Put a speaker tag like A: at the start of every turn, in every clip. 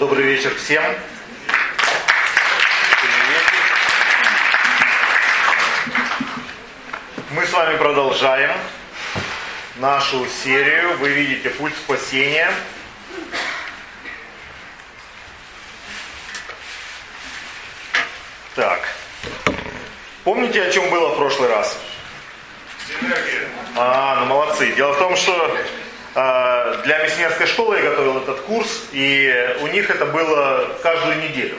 A: Добрый вечер всем. Мы с вами продолжаем нашу серию. Вы видите путь спасения. Так. Помните, о чем было в прошлый раз? А, ну молодцы. Дело в том, что для миссионерской школы я готовил этот курс, и у них это было каждую неделю.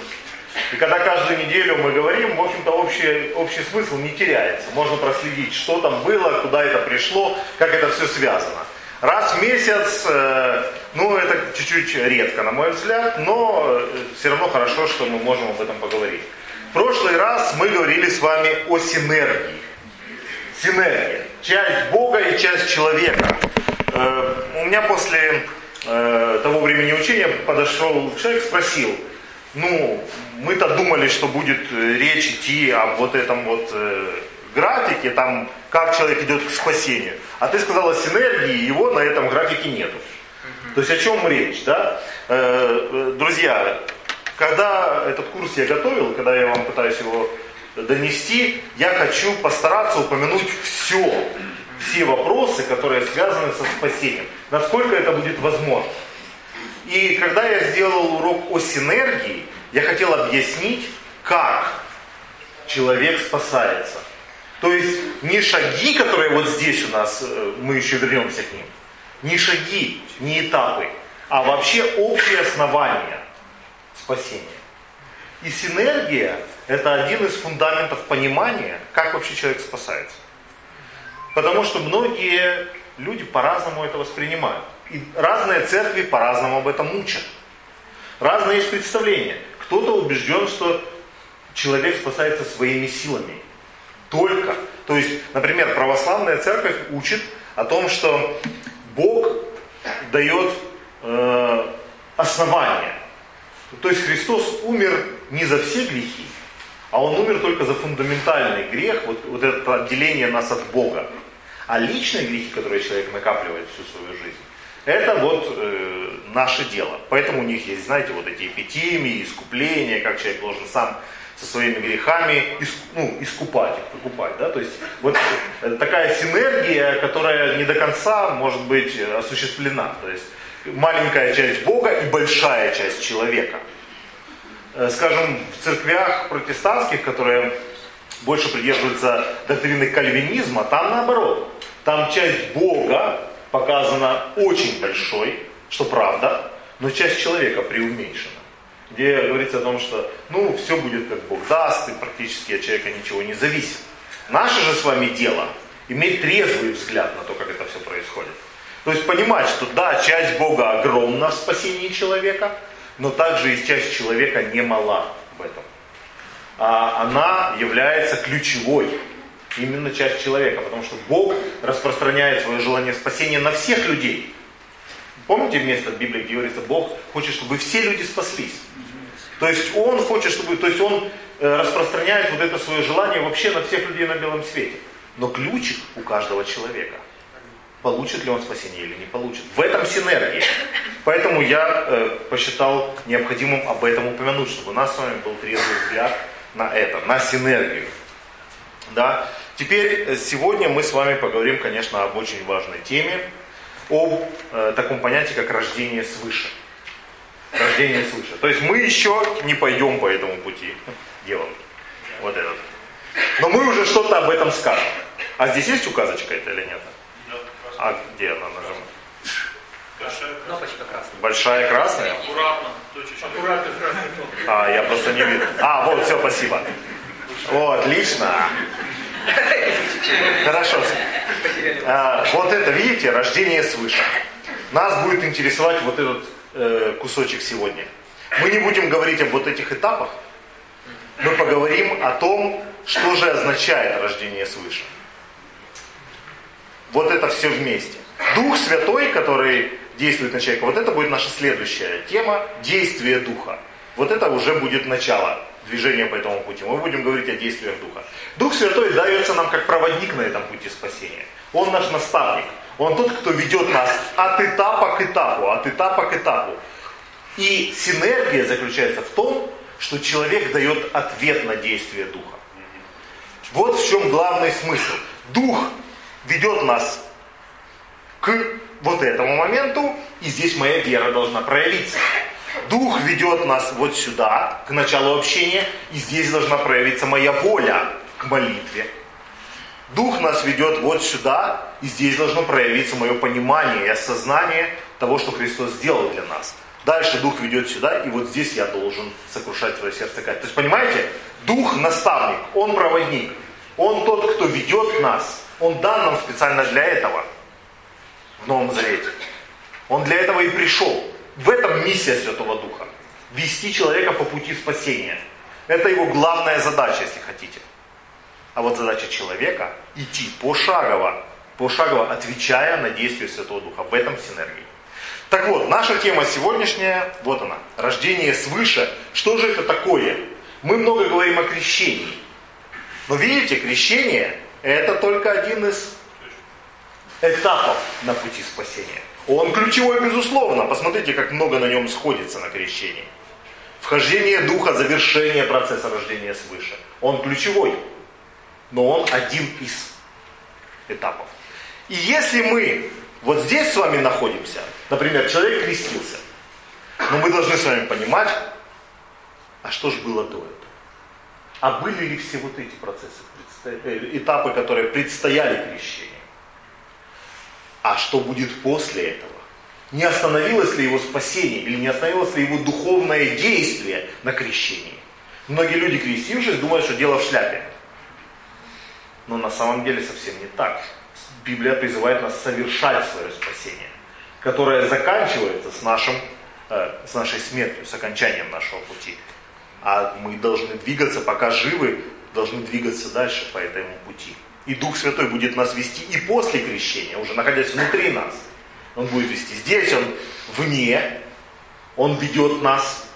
A: И когда каждую неделю мы говорим, в общем-то общий, общий смысл не теряется. Можно проследить, что там было, куда это пришло, как это все связано. Раз в месяц, э, ну это чуть-чуть редко, на мой взгляд, но э, все равно хорошо, что мы можем об этом поговорить. В прошлый раз мы говорили с вами о синергии. Синергия. Часть Бога и часть человека. Э, у меня после э, того времени учения подошел человек, спросил, ну, мы-то думали, что будет э, речь идти об вот этом вот графике, там, как человек идет к спасению. А ты сказала синергии, его на этом графике нету. То есть о чем речь, да? Друзья, когда этот курс я готовил, когда я вам пытаюсь его донести, я хочу постараться упомянуть все, все вопросы, которые связаны со спасением, насколько это будет возможно. И когда я сделал урок о синергии, я хотел объяснить, как человек спасается. То есть не шаги, которые вот здесь у нас, э, мы еще вернемся к ним, не шаги, не этапы, а вообще общее основание спасения. И синергия – это один из фундаментов понимания, как вообще человек спасается. Потому что многие люди по-разному это воспринимают. И разные церкви по-разному об этом учат. Разные есть представления. Кто-то убежден, что человек спасается своими силами. Только. То есть, например, православная церковь учит о том, что Бог дает э, основания. То есть Христос умер не за все грехи, а Он умер только за фундаментальный грех, вот, вот это отделение нас от Бога. А личные грехи, которые человек накапливает всю свою жизнь, это вот э, наше дело. Поэтому у них есть, знаете, вот эти эпитемии, искупления, как человек должен сам со своими грехами иск, ну, искупать их, выкупать. Да? То есть вот э, такая синергия, которая не до конца может быть осуществлена. То есть маленькая часть Бога и большая часть человека. Э, скажем, в церквях протестантских, которые больше придерживаются доктрины кальвинизма, там наоборот. Там часть Бога показана очень большой, что правда, но часть человека преуменьшена. Где говорится о том, что ну все будет как Бог даст, и практически от человека ничего не зависит. Наше же с вами дело иметь трезвый взгляд на то, как это все происходит. То есть понимать, что да, часть Бога огромна в спасении человека, но также и часть человека не мала в этом. А она является ключевой именно часть человека, потому что Бог распространяет свое желание спасения на всех людей. Помните место в Библии, где говорится, Бог хочет, чтобы все люди спаслись. То есть Он хочет, чтобы, то есть Он э, распространяет вот это свое желание вообще на всех людей на белом свете. Но ключик у каждого человека. Получит ли он спасение или не получит. В этом синергия. Поэтому я э, посчитал необходимым об этом упомянуть, чтобы у нас с вами был трезвый взгляд на это, на синергию. Да? Теперь э, сегодня мы с вами поговорим, конечно, об очень важной теме, об э, таком понятии, как рождение свыше. Рождение свыше. То есть мы еще не пойдем по этому пути, девушки. Вот этот. Но мы уже что-то об этом скажем. А здесь есть указочка это или нет? А где она нажимает?
B: Большая кнопочка красная.
A: Большая красная?
B: Аккуратно. Аккуратно красная
A: А, я просто не вижу. А, вот, все, спасибо. О, отлично. Хорошо. А, вот это, видите, рождение свыше. Нас будет интересовать вот этот э, кусочек сегодня. Мы не будем говорить об вот этих этапах. Мы поговорим о том, что же означает рождение свыше. Вот это все вместе. Дух Святой, который действует на человека, вот это будет наша следующая тема, действие Духа. Вот это уже будет начало движения по этому пути. Мы будем говорить о действиях Духа. Дух Святой дается нам как проводник на этом пути спасения. Он наш наставник. Он тот, кто ведет нас от этапа к этапу, от этапа к этапу. И синергия заключается в том, что человек дает ответ на действие Духа. Вот в чем главный смысл. Дух ведет нас к вот этому моменту, и здесь моя вера должна проявиться. Дух ведет нас вот сюда, к началу общения, и здесь должна проявиться моя воля к молитве. Дух нас ведет вот сюда, и здесь должно проявиться мое понимание и осознание того, что Христос сделал для нас. Дальше Дух ведет сюда, и вот здесь я должен сокрушать свое сердце. То есть, понимаете, Дух наставник, Он проводник. Он тот, кто ведет нас. Он дан нам специально для этого в Новом Завете. Он для этого и пришел. В этом миссия Святого Духа. Вести человека по пути спасения. Это его главная задача, если хотите. А вот задача человека идти пошагово, пошагово отвечая на действия Святого Духа. В этом синергии. Так вот, наша тема сегодняшняя, вот она, рождение свыше. Что же это такое? Мы много говорим о крещении. Но видите, крещение это только один из этапов на пути спасения. Он ключевой, безусловно. Посмотрите, как много на нем сходится на крещении. Вхождение духа, завершение процесса рождения свыше. Он ключевой. Но он один из этапов. И если мы вот здесь с вами находимся, например, человек крестился, но мы должны с вами понимать, а что же было до этого? А были ли все вот эти процессы, э, этапы, которые предстояли крещению? А что будет после этого? Не остановилось ли его спасение или не остановилось ли его духовное действие на крещении? Многие люди, крестившись, думают, что дело в шляпе. Но на самом деле совсем не так. Библия призывает нас совершать свое спасение, которое заканчивается с, нашим, э, с нашей смертью, с окончанием нашего пути. А мы должны двигаться, пока живы, должны двигаться дальше по этому пути. И Дух Святой будет нас вести и после крещения, уже находясь внутри нас. Он будет вести. Здесь Он вне, Он ведет нас.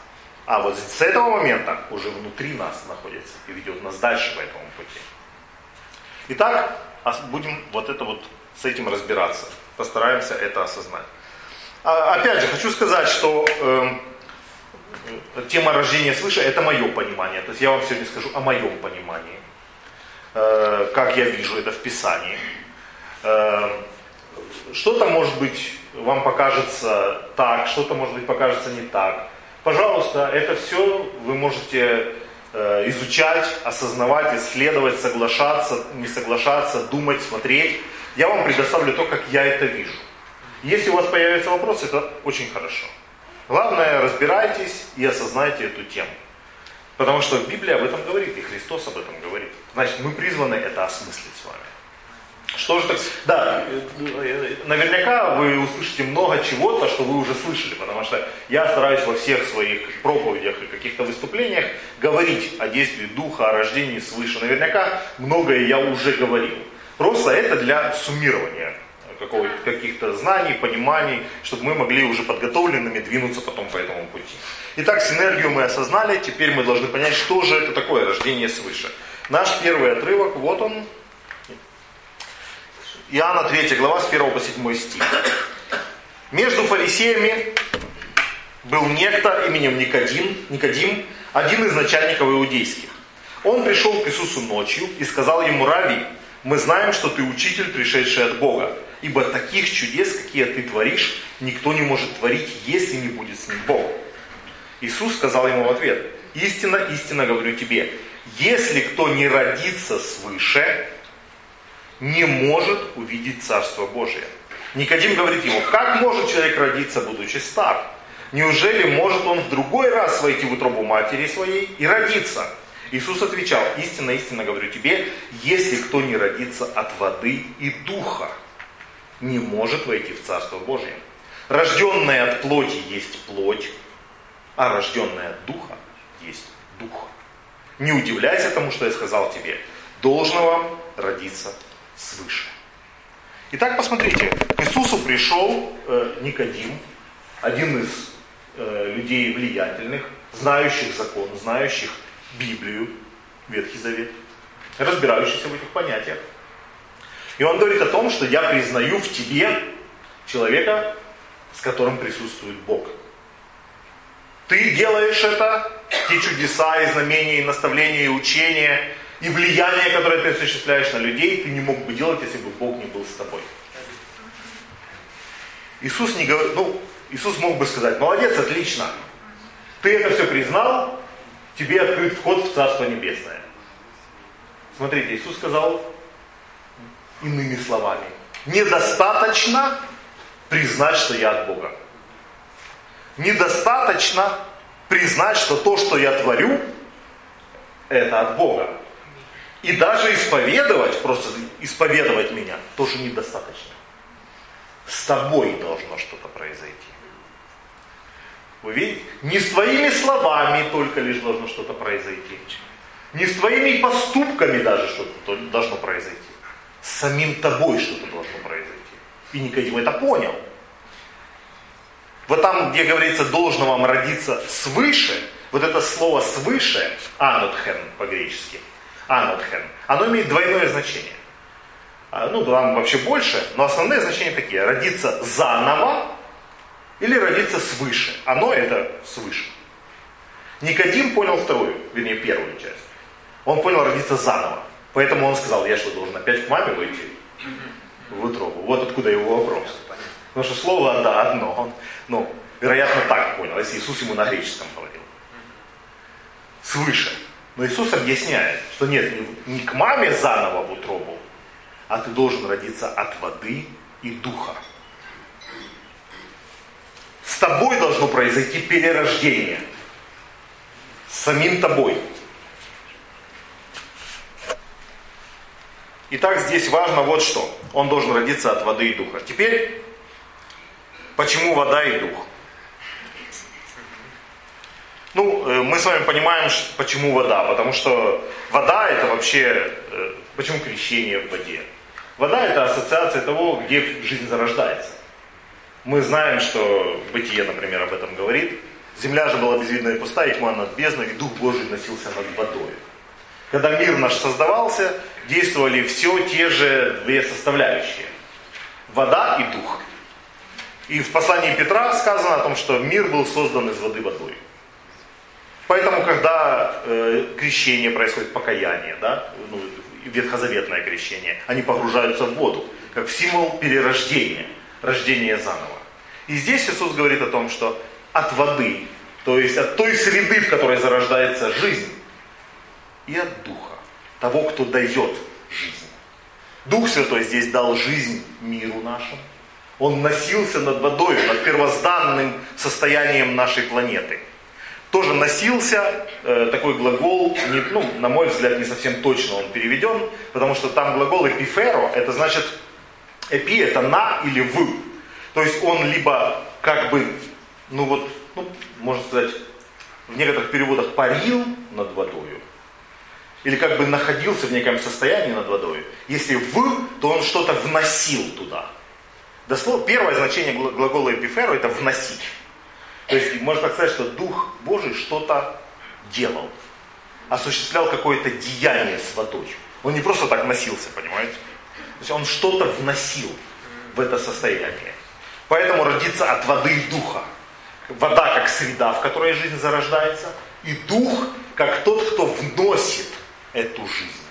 A: А вот с этого момента уже внутри нас находится и ведет нас дальше по этому пути. Итак, будем вот это вот с этим разбираться. Постараемся это осознать. А, опять же, хочу сказать, что э, тема рождения свыше это мое понимание. То есть я вам сегодня скажу о моем понимании. Э, как я вижу это в Писании. Э, что-то, может быть, вам покажется так, что-то, может быть, покажется не так. Пожалуйста, это все вы можете э, изучать, осознавать, исследовать, соглашаться, не соглашаться, думать, смотреть. Я вам предоставлю то, как я это вижу. Если у вас появятся вопросы, это очень хорошо. Главное, разбирайтесь и осознайте эту тему. Потому что Библия об этом говорит, и Христос об этом говорит. Значит, мы призваны это осмыслить с вами. Что же так? Да, наверняка вы услышите много чего-то, что вы уже слышали, потому что я стараюсь во всех своих проповедях и каких-то выступлениях говорить о действии Духа, о рождении свыше. Наверняка многое я уже говорил. Просто это для суммирования каких-то знаний, пониманий, чтобы мы могли уже подготовленными двинуться потом по этому пути. Итак, синергию мы осознали, теперь мы должны понять, что же это такое рождение свыше. Наш первый отрывок, вот он. Иоанна 3 глава с 1 по 7 стих. Между фарисеями был некто именем Никодим, Никодим, один из начальников иудейских. Он пришел к Иисусу ночью и сказал ему, Рави, мы знаем, что ты учитель, пришедший от Бога, ибо таких чудес, какие ты творишь, никто не может творить, если не будет с ним Бог. Иисус сказал ему в ответ, истинно, истинно говорю тебе, если кто не родится свыше, не может увидеть Царство Божие. Никодим говорит ему, как может человек родиться, будучи стар? Неужели может он в другой раз войти в утробу матери своей и родиться? Иисус отвечал, истинно, истинно говорю тебе, если кто не родится от воды и духа, не может войти в Царство Божие. Рожденное от плоти есть плоть, а рожденное от духа есть дух. Не удивляйся тому, что я сказал тебе. Должно вам родиться свыше. Итак, посмотрите, к Иисусу пришел э, Никодим, один из э, людей влиятельных, знающих закон, знающих Библию, Ветхий Завет, разбирающихся в этих понятиях. И он говорит о том, что я признаю в тебе человека, с которым присутствует Бог. Ты делаешь это, те чудеса и знамения, и наставления, и учения, и влияние, которое ты осуществляешь на людей, ты не мог бы делать, если бы Бог не был с тобой. Иисус не говорит, ну, Иисус мог бы сказать, молодец, отлично, ты это все признал, тебе открыт вход в Царство Небесное. Смотрите, Иисус сказал иными словами, недостаточно признать, что я от Бога. Недостаточно признать, что то, что я творю, это от Бога. И даже исповедовать, просто исповедовать меня, тоже недостаточно. С тобой должно что-то произойти. Вы видите? Не с твоими словами только лишь должно что-то произойти. Не с твоими поступками даже что-то должно произойти. Самим тобой что-то должно произойти. И Никодим это понял. Вот там, где говорится, должно вам родиться свыше, вот это слово свыше, анутхен по-гречески, анутхен, оно имеет двойное значение. А, ну, там вообще больше, но основные значения такие. Родиться заново или родиться свыше. Оно это свыше. Никодим понял вторую, вернее первую часть. Он понял родиться заново. Поэтому он сказал, я что, должен опять к маме выйти? В утробу. Вот откуда его вопрос. Потому что слово да, одно. Он, ну, вероятно, так понял, если Иисус ему на греческом говорил. Свыше. Но Иисус объясняет, что нет, не к маме заново в утробу, а ты должен родиться от воды и духа. С тобой должно произойти перерождение. С самим тобой. Итак, здесь важно вот что. Он должен родиться от воды и духа. Теперь, почему вода и дух? Ну, э, мы с вами понимаем, почему вода. Потому что вода это вообще, э, почему крещение в воде? Вода это ассоциация того, где жизнь зарождается. Мы знаем, что Бытие, например, об этом говорит. Земля же была безвидна и пуста, и тьма над бездной, и Дух Божий носился над водой. Когда мир наш создавался, действовали все те же две составляющие. Вода и дух. И в послании Петра сказано о том, что мир был создан из воды водой. Поэтому, когда э, крещение происходит, покаяние, да, ну, ветхозаветное крещение, они погружаются в воду, как в символ перерождения, рождения заново. И здесь Иисус говорит о том, что от воды, то есть от той среды, в которой зарождается жизнь, и от Духа, того, кто дает жизнь. Дух Святой здесь дал жизнь миру нашему. Он носился над водой, над первозданным состоянием нашей планеты – тоже носился, э, такой глагол, не, ну, на мой взгляд, не совсем точно он переведен, потому что там глагол эпиферо, это значит, эпи это на или в. То есть он либо как бы, ну вот, ну, можно сказать, в некоторых переводах парил над водою, или как бы находился в неком состоянии над водой. Если в, то он что-то вносил туда. Дословно, первое значение глагола эпиферо это вносить. То есть можно так сказать, что Дух Божий что-то делал, осуществлял какое-то деяние с водой. Он не просто так носился, понимаете? То есть он что-то вносил в это состояние. Поэтому родиться от воды и духа. Вода как среда, в которой жизнь зарождается, и дух как тот, кто вносит эту жизнь.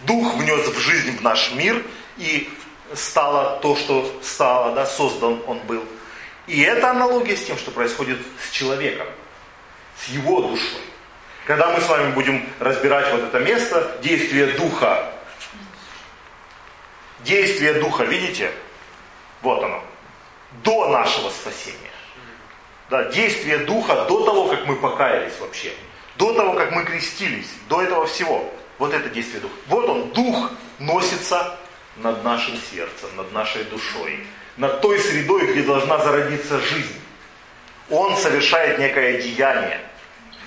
A: Дух внес в жизнь в наш мир, и стало то, что стало, да, создан он был – и это аналогия с тем, что происходит с человеком, с его душой. Когда мы с вами будем разбирать вот это место, действие духа, действие духа, видите? Вот оно. До нашего спасения. Да, действие духа до того, как мы покаялись вообще. До того, как мы крестились. До этого всего. Вот это действие духа. Вот он, дух носится над нашим сердцем, над нашей душой над той средой, где должна зародиться жизнь. Он совершает некое деяние.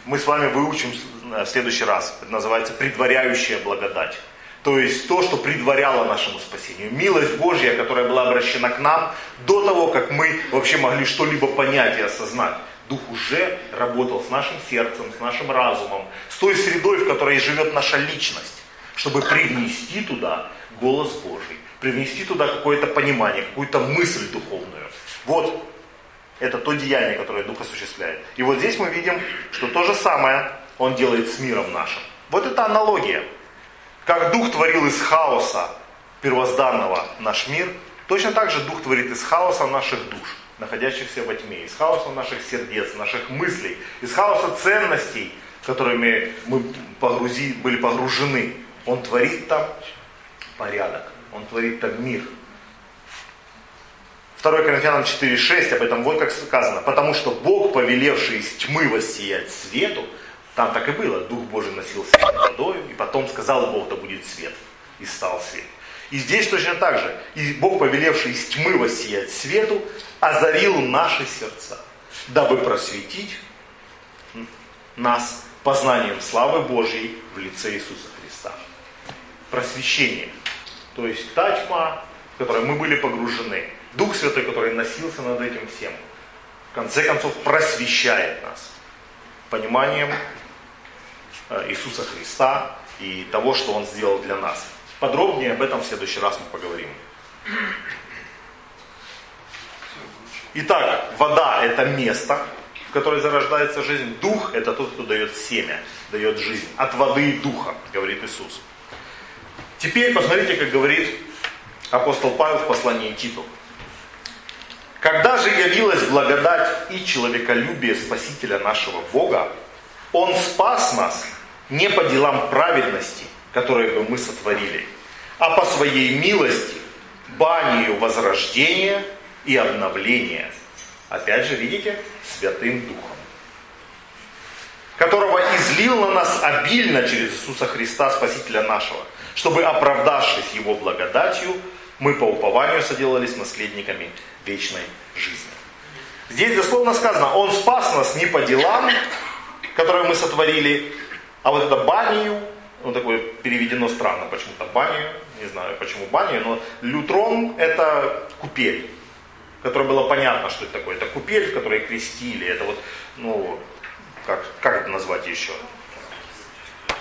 A: Мы с вами выучим в следующий раз. Это называется предваряющая благодать. То есть то, что предваряло нашему спасению. Милость Божья, которая была обращена к нам до того, как мы вообще могли что-либо понять и осознать. Дух уже работал с нашим сердцем, с нашим разумом, с той средой, в которой живет наша личность, чтобы привнести туда голос Божий привнести туда какое-то понимание, какую-то мысль духовную. Вот Это то деяние, которое Дух осуществляет. И вот здесь мы видим, что то же самое Он делает с миром нашим. Вот это аналогия. Как Дух творил из хаоса первозданного наш мир, точно так же Дух творит из хаоса наших душ, находящихся во тьме, из хаоса наших сердец, наших мыслей, из хаоса ценностей, которыми мы погрузи, были погружены. Он творит там порядок, Он творит там мир. 2 Коринфянам 4.6, об этом вот как сказано. Потому что Бог, повелевший из тьмы воссиять свету, там так и было, Дух Божий носился над водой, и потом сказал Бог, да будет свет, и стал свет. И здесь точно так же. И Бог, повелевший из тьмы воссиять свету, озарил наши сердца, дабы просветить нас познанием славы Божьей в лице Иисуса Христа. Просвещение. То есть та тьма, в которой мы были погружены, Дух Святой, который носился над этим всем, в конце концов просвещает нас пониманием э, Иисуса Христа и того, что Он сделал для нас. Подробнее об этом в следующий раз мы поговорим. Итак, вода это место, в которое зарождается жизнь. Дух это тот, кто дает семя, дает жизнь. От воды и духа, говорит Иисус. Теперь посмотрите, как говорит апостол Павел в послании Титу. Когда же явилась благодать и человеколюбие Спасителя нашего Бога, Он спас нас не по делам праведности, которые бы мы сотворили, а по своей милости, банию возрождения и обновления. Опять же, видите, Святым Духом, которого излил на нас обильно через Иисуса Христа, Спасителя нашего, чтобы, оправдавшись Его благодатью, мы по упованию соделались наследниками вечной жизни. Здесь дословно сказано, Он спас нас не по делам, которые мы сотворили, а вот это банию, ну такое переведено странно почему-то банию, не знаю почему банию, но лютрон это купель, которая было понятно, что это такое. Это купель, в которой крестили, это вот, ну, как, как это назвать еще?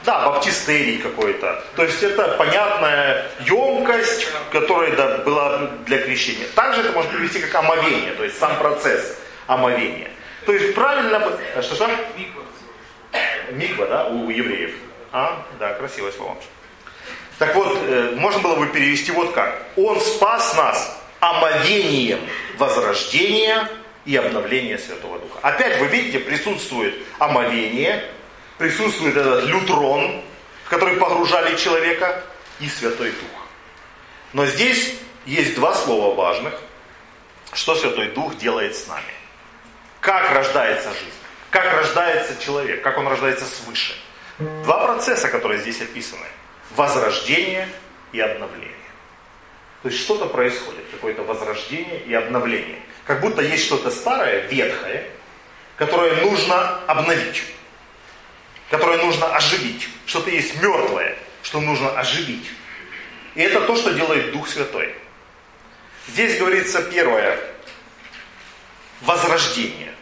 A: Да, баптистерий какой-то. То есть это понятная емкость, которая да, была для крещения. Также это можно привести как омовение, то есть сам процесс омовения. То есть правильно... Что что? Миква, да, у евреев. А, да, красивое слово. Так вот, э, можно было бы перевести вот как. Он спас нас омовением возрождения и обновления Святого Духа. Опять вы видите, присутствует омовение, присутствует этот лютрон, в который погружали человека, и Святой Дух. Но здесь есть два слова важных, что Святой Дух делает с нами. Как рождается жизнь, как рождается человек, как он рождается свыше. Два процесса, которые здесь описаны. Возрождение и обновление. То есть что-то происходит, какое-то возрождение и обновление. Как будто есть что-то старое, ветхое, которое нужно обновить которое нужно оживить. Что-то есть мертвое, что нужно оживить. И это то, что делает Дух Святой. Здесь говорится первое. Возрождение.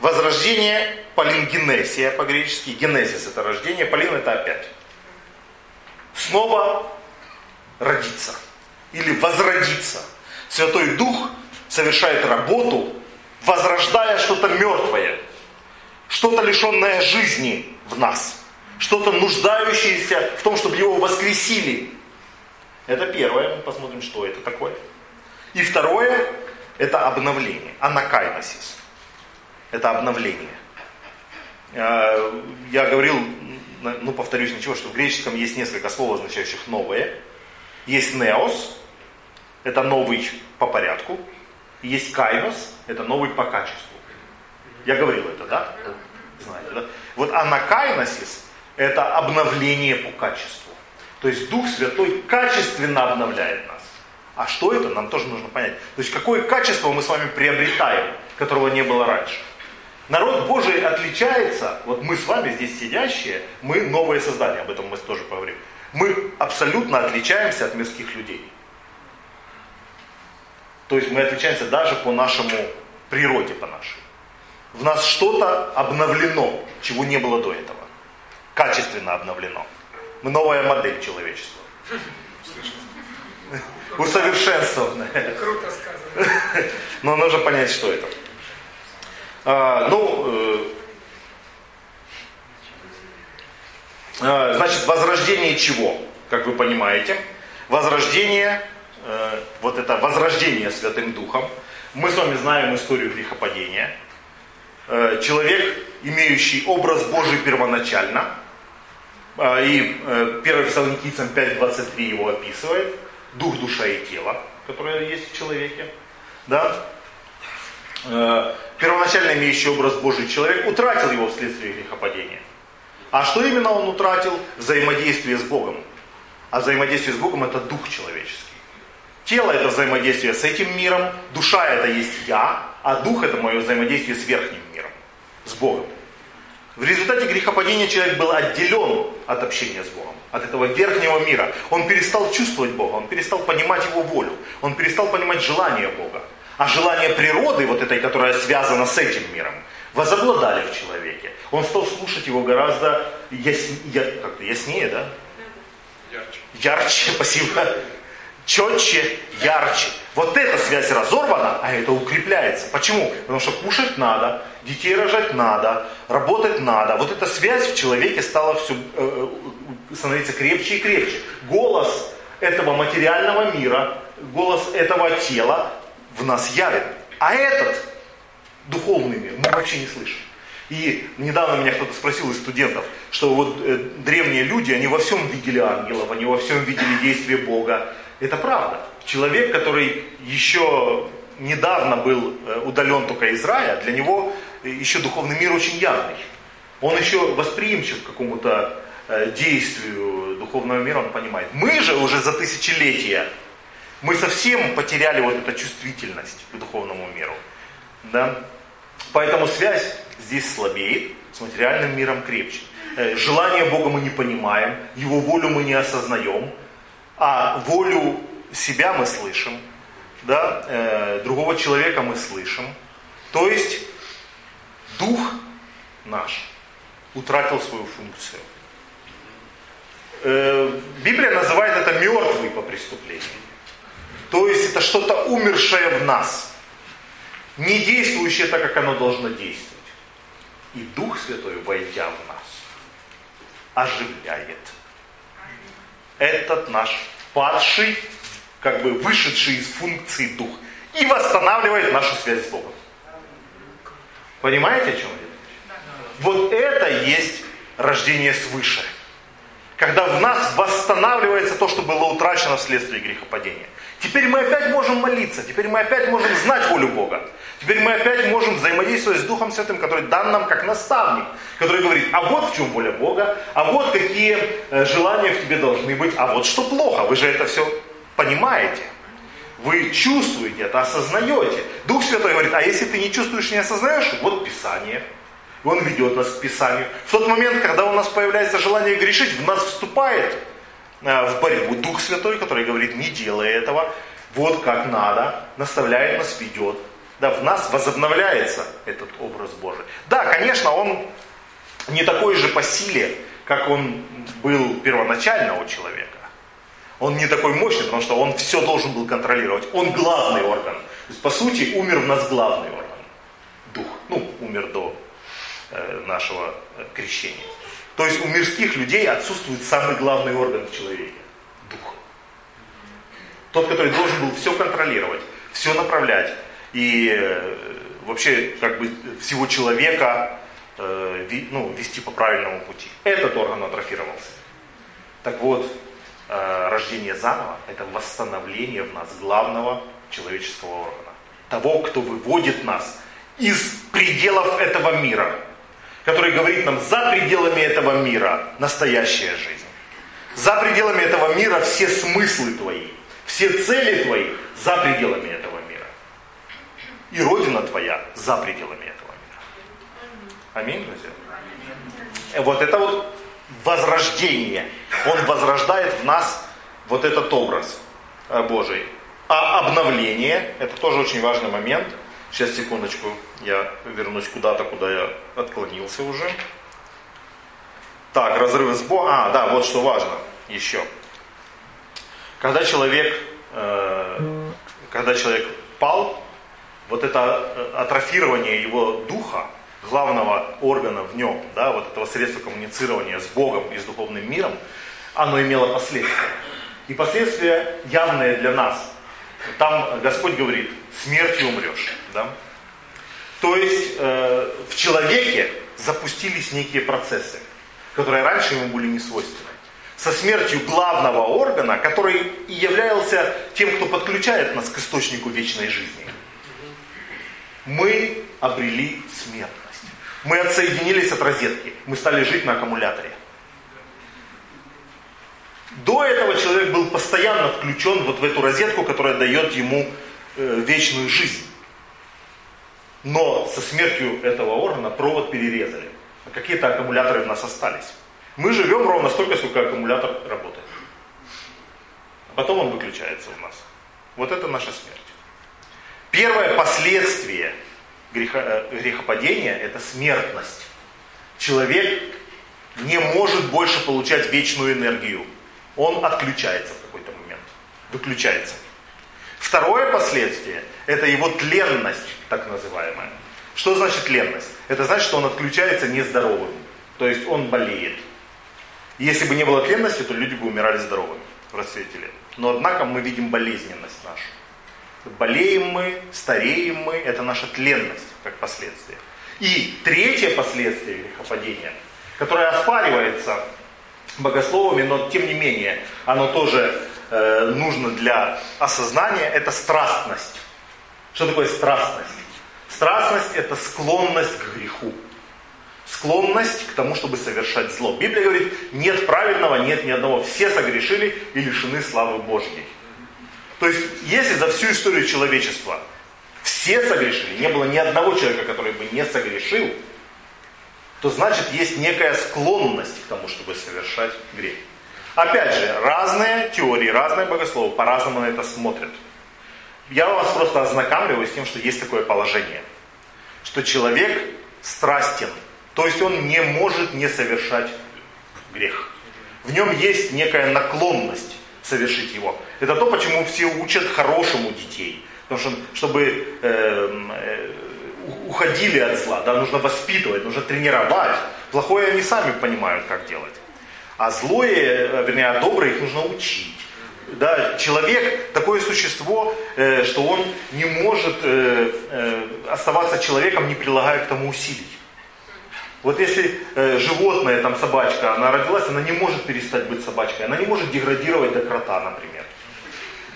A: Возрождение полингенесия по-гречески. Генезис это рождение, полин это опять. Снова родиться. Или возродиться. Святой Дух совершает работу, возрождая что-то мертвое. Что-то лишенное жизни, в нас. Что-то нуждающееся в том, чтобы его воскресили. Это первое. Мы посмотрим, что это такое. И второе, это обновление. Анакайносис. Это обновление. Э, я говорил, ну повторюсь ничего, что в греческом есть несколько слов, означающих новое. Есть неос, это новый по порядку. Есть кайнос, это новый по качеству. Я говорил это, да? Знаете, да? Вот анакайносис – это обновление по качеству. То есть Дух Святой качественно обновляет нас. А что это, нам тоже нужно понять. То есть какое качество мы с вами приобретаем, которого не было раньше. Народ Божий отличается, вот мы с вами здесь сидящие, мы новое создание, об этом мы тоже поговорим. Мы абсолютно отличаемся от мирских людей. То есть мы отличаемся даже по нашему природе, по нашей в нас что-то обновлено, чего не было до этого. Качественно обновлено. Мы новая модель человечества. Усовершенствованная.
C: Круто сказано.
A: Но нужно понять, что это. А, ну, э, а, значит, возрождение чего? Как вы понимаете, возрождение, э, вот это возрождение Святым Духом. Мы с вами знаем историю грехопадения. Э, человек, имеющий образ Божий первоначально, и э, 1 Фессалоникийцам 5.23 его описывает, дух, душа и тело, которое есть в человеке. Да? Э, первоначально имеющий образ Божий человек утратил его вследствие грехопадения. А что именно он утратил? Взаимодействие с Богом. А взаимодействие с Богом это дух человеческий. Тело это взаимодействие с этим миром, душа это есть я, а дух это мое взаимодействие с верхним миром, с Богом. В результате грехопадения человек был отделен от общения с Богом, от этого верхнего мира. Он перестал чувствовать Бога, он перестал понимать Его волю, он перестал понимать желание Бога. А желание природы, вот этой, которая связана с этим миром, возобладали в человеке. Он стал слушать его гораздо яс... я... как яснее, да?
B: Ярче.
A: Ярче, спасибо. Четче, ярче. Вот эта связь разорвана, а это укрепляется. Почему? Потому что кушать надо, детей рожать надо, работать надо. Вот эта связь в человеке стала все э, э, становиться крепче и крепче. Голос этого материального мира, голос этого тела в нас явен. А этот духовный мир мы вообще не слышим. И недавно меня кто-то спросил из студентов, что вот э, древние люди, они во всем видели ангелов, они во всем видели действие Бога. Это правда. Человек, который еще недавно был э, удален только из рая, для него еще духовный мир очень явный. Он еще восприимчив к какому-то э, действию духовного мира, он понимает. Мы же уже за тысячелетия, мы совсем потеряли вот эту чувствительность к духовному миру. Да? Поэтому связь здесь слабеет, с материальным миром крепче. Э, желание Бога мы не понимаем, Его волю мы не осознаем, а волю себя мы слышим, да, э, другого человека мы слышим. То есть дух наш утратил свою функцию. Э, Библия называет это мертвый по преступлению. То есть это что-то умершее в нас, не действующее так, как оно должно действовать. И Дух Святой, войдя в нас, оживляет этот наш падший, как бы вышедший из функции дух и восстанавливает нашу связь с Богом. Понимаете, о чем я Вот это есть рождение свыше. Когда в нас восстанавливается то, что было утрачено вследствие грехопадения. Теперь мы опять можем молиться, теперь мы опять можем знать волю Бога. Теперь мы опять можем взаимодействовать с Духом Святым, который дан нам как наставник, который говорит, а вот в чем воля Бога, а вот какие э, желания в тебе должны быть, а вот что плохо, вы же это все понимаете. Вы чувствуете это, осознаете. Дух Святой говорит, а если ты не чувствуешь, не осознаешь, вот Писание. И Он ведет нас к Писанию. В тот момент, когда у нас появляется желание грешить, в нас вступает в борьбу Дух Святой, который говорит, не делай этого, вот как надо, наставляет нас, ведет. Да, в нас возобновляется этот образ Божий. Да, конечно, он не такой же по силе, как он был первоначально у человека. Он не такой мощный, потому что он все должен был контролировать. Он главный орган. То есть, по сути, умер в нас главный орган. Дух. Ну, умер до э, нашего э, крещения. То есть у мирских людей отсутствует самый главный орган в человеке. Дух. Тот, который должен был все контролировать, все направлять и э, вообще как бы всего человека э, ну, вести по правильному пути. Этот орган атрофировался. Так вот, э, рождение заново – это восстановление в нас главного человеческого органа. Того, кто выводит нас из пределов этого мира. Который говорит нам, за пределами этого мира настоящая жизнь. За пределами этого мира все смыслы твои, все цели твои за пределами этого и Родина твоя за пределами этого мира. Аминь, друзья? Вот это вот возрождение. Он возрождает в нас вот этот образ э, Божий. А обновление, это тоже очень важный момент. Сейчас, секундочку, я вернусь куда-то, куда я отклонился уже. Так, разрыв с Богом. А, да, вот что важно еще. Когда человек, э, когда человек пал, вот это э, атрофирование его духа, главного органа в нем, да, вот этого средства коммуницирования с Богом и с духовным миром, оно имело последствия. И последствия явные для нас. Там Господь говорит, смертью умрешь. Да? То есть э, в человеке запустились некие процессы, которые раньше ему были не свойственны. Со смертью главного органа, который и являлся тем, кто подключает нас к источнику вечной жизни, мы обрели смертность. Мы отсоединились от розетки, мы стали жить на аккумуляторе. До этого человек был постоянно включен вот в эту розетку, которая дает ему э, вечную жизнь. Но со смертью этого органа провод перерезали. А какие-то аккумуляторы у нас остались. Мы живем ровно столько, сколько аккумулятор работает. А потом он выключается у нас. Вот это наша смерть. Первое последствие греха, э, грехопадения – это смертность. Человек не может больше получать вечную энергию он отключается в какой-то момент, выключается. Второе последствие – это его тленность, так называемая. Что значит тленность? Это значит, что он отключается нездоровым, то есть он болеет. Если бы не было тленности, то люди бы умирали здоровыми в расцвете лет. Но однако мы видим болезненность нашу. Болеем мы, стареем мы, это наша тленность как последствие. И третье последствие грехопадения, которое оспаривается богословами, но тем не менее оно тоже э, нужно для осознания, это страстность. Что такое страстность? Страстность это склонность к греху. Склонность к тому, чтобы совершать зло. Библия говорит, нет праведного, нет ни одного. Все согрешили и лишены славы Божьей. То есть, если за всю историю человечества все согрешили, не было ни одного человека, который бы не согрешил, то значит есть некая склонность к тому, чтобы совершать грех. Опять же, разные теории, разные богословы по-разному на это смотрят. Я вас просто ознакомливаю с тем, что есть такое положение. Что человек страстен, то есть он не может не совершать грех. В нем есть некая наклонность совершить его. Это то, почему все учат хорошему детей. Потому что, чтобы э, э, уходили от зла, да, нужно воспитывать, нужно тренировать. Плохое они сами понимают, как делать. А злое, э, вернее, а доброе их нужно учить. Да, человек такое существо, э, что он не может э, э, оставаться человеком, не прилагая к тому усилий. Вот если э, животное, там собачка, она родилась, она не может перестать быть собачкой, она не может деградировать до крота, например.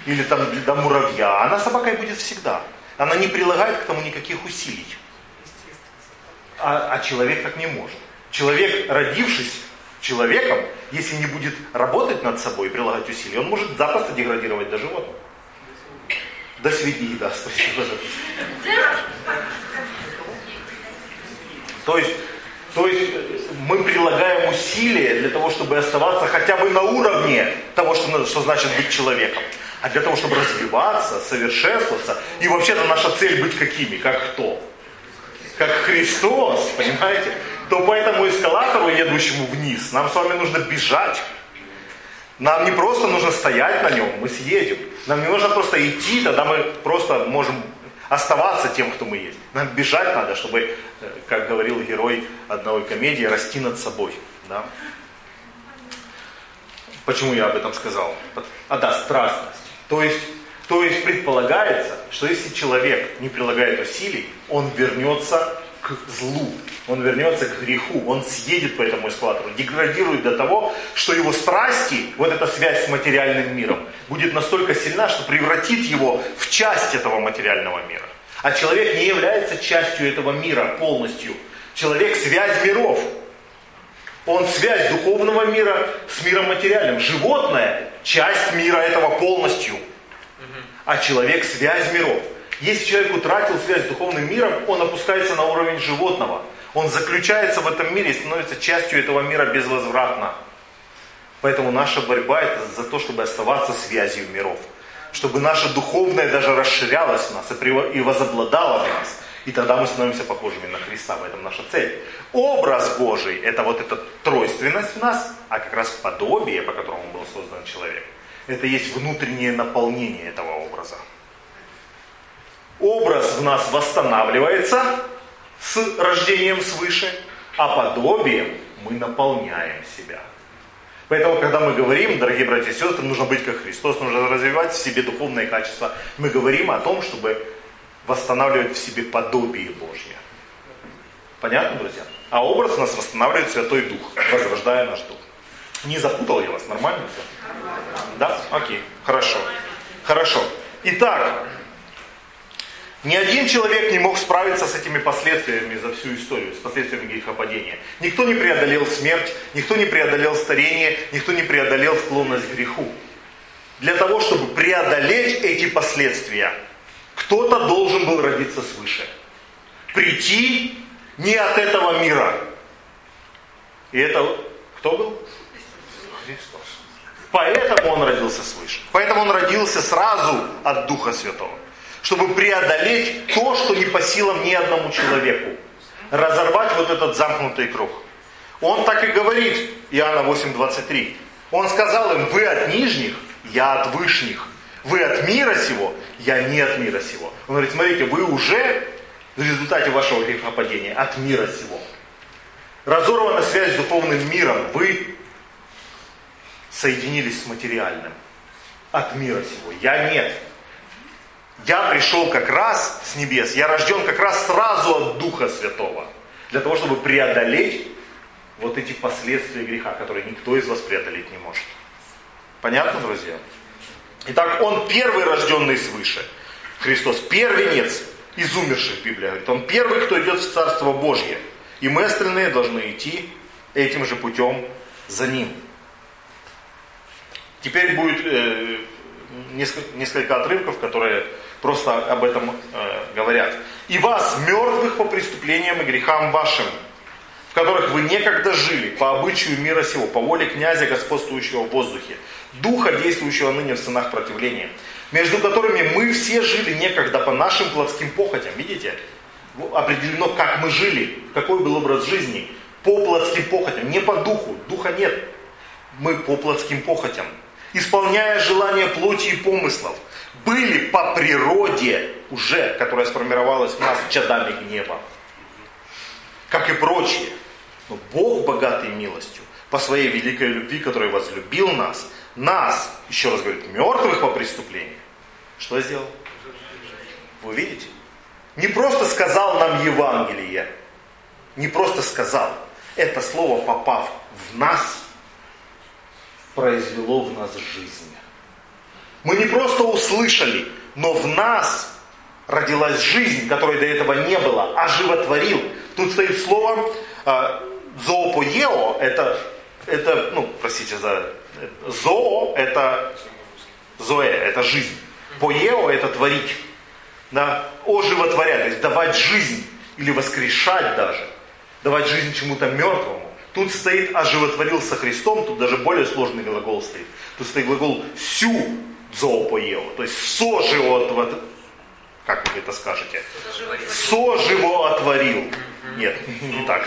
A: Или там до муравья. Она собакой будет всегда. Она не прилагает к тому никаких усилий. А, а человек так не может. Человек, родившись человеком, если не будет работать над собой прилагать усилия, он может запросто деградировать до животного. До свиньи, да, спасибо. То есть, то есть мы прилагаем усилия для того, чтобы оставаться хотя бы на уровне того, что, что значит быть человеком а для того, чтобы развиваться, совершенствоваться. И вообще-то наша цель быть какими? Как кто? Как Христос, понимаете? То по этому эскалатору, едущему вниз, нам с вами нужно бежать. Нам не просто нужно стоять на нем, мы съедем. Нам не нужно просто идти, тогда мы просто можем оставаться тем, кто мы есть. Нам бежать надо, чтобы, э, как говорил герой одной комедии, расти над собой. Да? Почему я об этом сказал? А да, страстность. То есть, то есть предполагается, что если человек не прилагает усилий, он вернется к злу, он вернется к греху, он съедет по этому эскалатору, деградирует до того, что его страсти, вот эта связь с материальным миром, будет настолько сильна, что превратит его в часть этого материального мира. А человек не является частью этого мира полностью. Человек связь миров. Он связь духовного мира с миром материальным. Животное – часть мира этого полностью. А человек – связь миров. Если человек утратил связь с духовным миром, он опускается на уровень животного. Он заключается в этом мире и становится частью этого мира безвозвратно. Поэтому наша борьба это за то, чтобы оставаться связью миров. Чтобы наше духовное даже расширялось в нас и возобладало в нас. И тогда мы становимся похожими на Христа. В этом наша цель. Образ Божий – это вот эта тройственность в нас, а как раз подобие, по которому был создан человек. Это есть внутреннее наполнение этого образа. Образ в нас восстанавливается с рождением свыше, а подобием мы наполняем себя. Поэтому, когда мы говорим, дорогие братья и сестры, нужно быть как Христос, нужно развивать в себе духовные качества. Мы говорим о том, чтобы восстанавливать в себе подобие Божье. Понятно, друзья? А образ у нас восстанавливает Святой Дух, возрождая наш Дух. Не запутал я вас, нормально все? Да? Окей, хорошо. Хорошо. Итак, ни один человек не мог справиться с этими последствиями за всю историю, с последствиями грехопадения. Никто не преодолел смерть, никто не преодолел старение, никто не преодолел склонность к греху. Для того, чтобы преодолеть эти последствия, кто-то должен был родиться свыше. Прийти не от этого мира. И это кто был? Христос. Поэтому он родился свыше. Поэтому он родился сразу от Духа Святого чтобы преодолеть то, что не по силам ни одному человеку. Разорвать вот этот замкнутый круг. Он так и говорит, Иоанна 8.23. Он сказал им, вы от нижних, я от вышних. Вы от мира сего, я не от мира сего. Он говорит, смотрите, вы уже в результате вашего грехопадения от мира сего. Разорвана связь с духовным миром. Вы соединились с материальным. От мира сего. Я нет. Я пришел как раз с небес, я рожден как раз сразу от Духа Святого. Для того, чтобы преодолеть вот эти последствия греха, которые никто из вас преодолеть не может. Понятно, друзья? Итак, он первый рожденный свыше. Христос первенец из умерших, Библия говорит. Он первый, кто идет в Царство Божье. И мы остальные должны идти этим же путем за ним. Теперь будет э, несколько, несколько отрывков, которые просто об этом э, говорят. «И вас, мертвых по преступлениям и грехам вашим, в которых вы некогда жили, по обычаю мира сего, по воле князя, господствующего в воздухе, духа, действующего ныне в сынах противления, между которыми мы все жили некогда по нашим плотским похотям». Видите? Определено, как мы жили, какой был образ жизни. По плотским похотям, не по духу. Духа нет. Мы по плотским похотям. Исполняя желания плоти и помыслов – были по природе уже, которая сформировалась в нас чадами гнева. Как и прочие. Но Бог, богатый милостью, по своей великой любви, который возлюбил нас, нас, еще раз говорит, мертвых по преступлению, что сделал? Вы видите? Не просто сказал нам Евангелие, не просто сказал. Это слово, попав в нас, произвело в нас жизнь. Мы не просто услышали, но в нас родилась жизнь, которой до этого не было, оживотворил. Тут стоит слово э, зоопоео, это, это, ну, простите за зоо, это зоэ, это жизнь. Поео это творить. Да, оживотворять, то есть давать жизнь или воскрешать даже. Давать жизнь чему-то мертвому. Тут стоит оживотворился Христом, тут даже более сложный глагол стоит. Тут стоит глагол сю, зоопоел, то есть соживот, как вы это скажете? Соживоотворил. Нет, не так.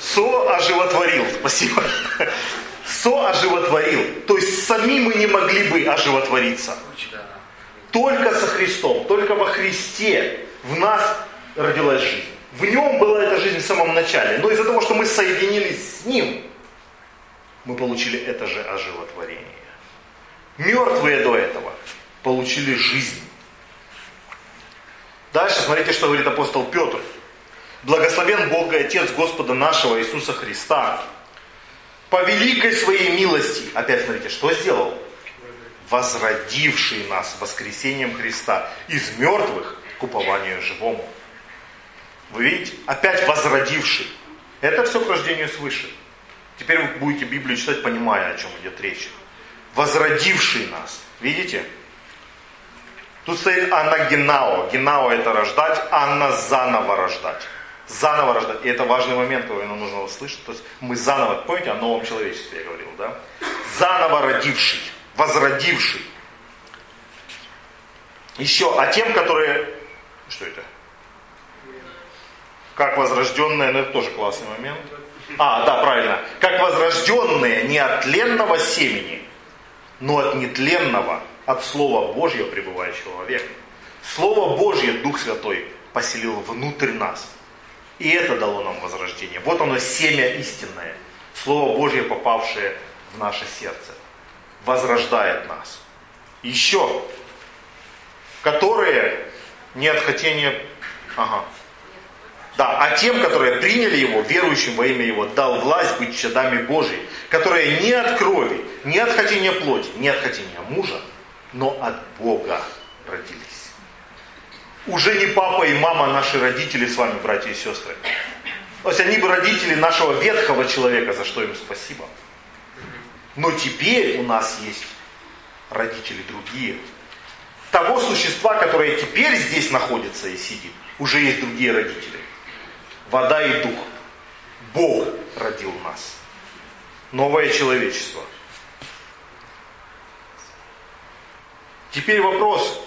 A: Сооживотворил, спасибо. Сооживотворил. То есть сами мы не могли бы оживотвориться. Только со Христом, только во Христе в нас родилась жизнь. В нем была эта жизнь в самом начале. Но из-за того, что мы соединились с Ним, мы получили это же оживотворение. Мертвые до этого получили жизнь. Дальше смотрите, что говорит апостол Петр. Благословен Бог и Отец Господа нашего Иисуса Христа. По великой своей милости. Опять смотрите, что сделал? Возродивший нас воскресением Христа из мертвых к упованию живому. Вы видите? Опять возродивший. Это все к рождению свыше. Теперь вы будете Библию читать, понимая, о чем идет речь возродивший нас. Видите? Тут стоит Анна Генао. Генао это рождать, Анна заново рождать. Заново рождать. И это важный момент, который нам нужно услышать. То есть мы заново, помните, о новом человечестве я говорил, да? Заново родивший, возродивший. Еще, а тем, которые... Что это? Как возрожденные, ну это тоже классный момент. А, да, правильно. Как возрожденные не от тленного семени, но от нетленного, от Слова Божьего, пребывающего века. Слово Божье, Дух Святой, поселил внутрь нас. И это дало нам возрождение. Вот оно семя истинное. Слово Божье, попавшее в наше сердце. Возрождает нас. Еще. Которые не от хотения... Ага. Да, а тем, которые приняли Его, верующим во имя Его, дал власть быть чадами Божьей, которые не от крови, не от хотения плоти, не от хотения мужа, но от Бога родились. Уже не папа и мама наши родители с вами, братья и сестры. То есть они бы родители нашего ветхого человека, за что им спасибо. Но теперь у нас есть родители другие. Того существа, которое теперь здесь находится и сидит, уже есть другие родители вода и дух. Бог родил нас. Новое человечество. Теперь вопрос.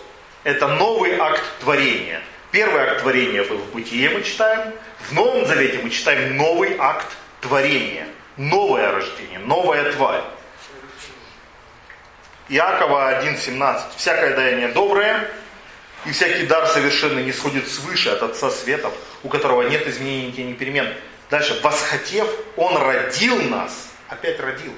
A: Это новый акт творения. Первый акт творения был в Бытие, мы читаем. В Новом Завете мы читаем новый акт творения. Новое рождение, новая тварь. Иакова 1.17. Всякое даяние доброе, и всякий дар совершенно не сходит свыше от Отца Светов, у которого нет изменений, ни перемен. Дальше, восхотев, Он родил нас, опять родил,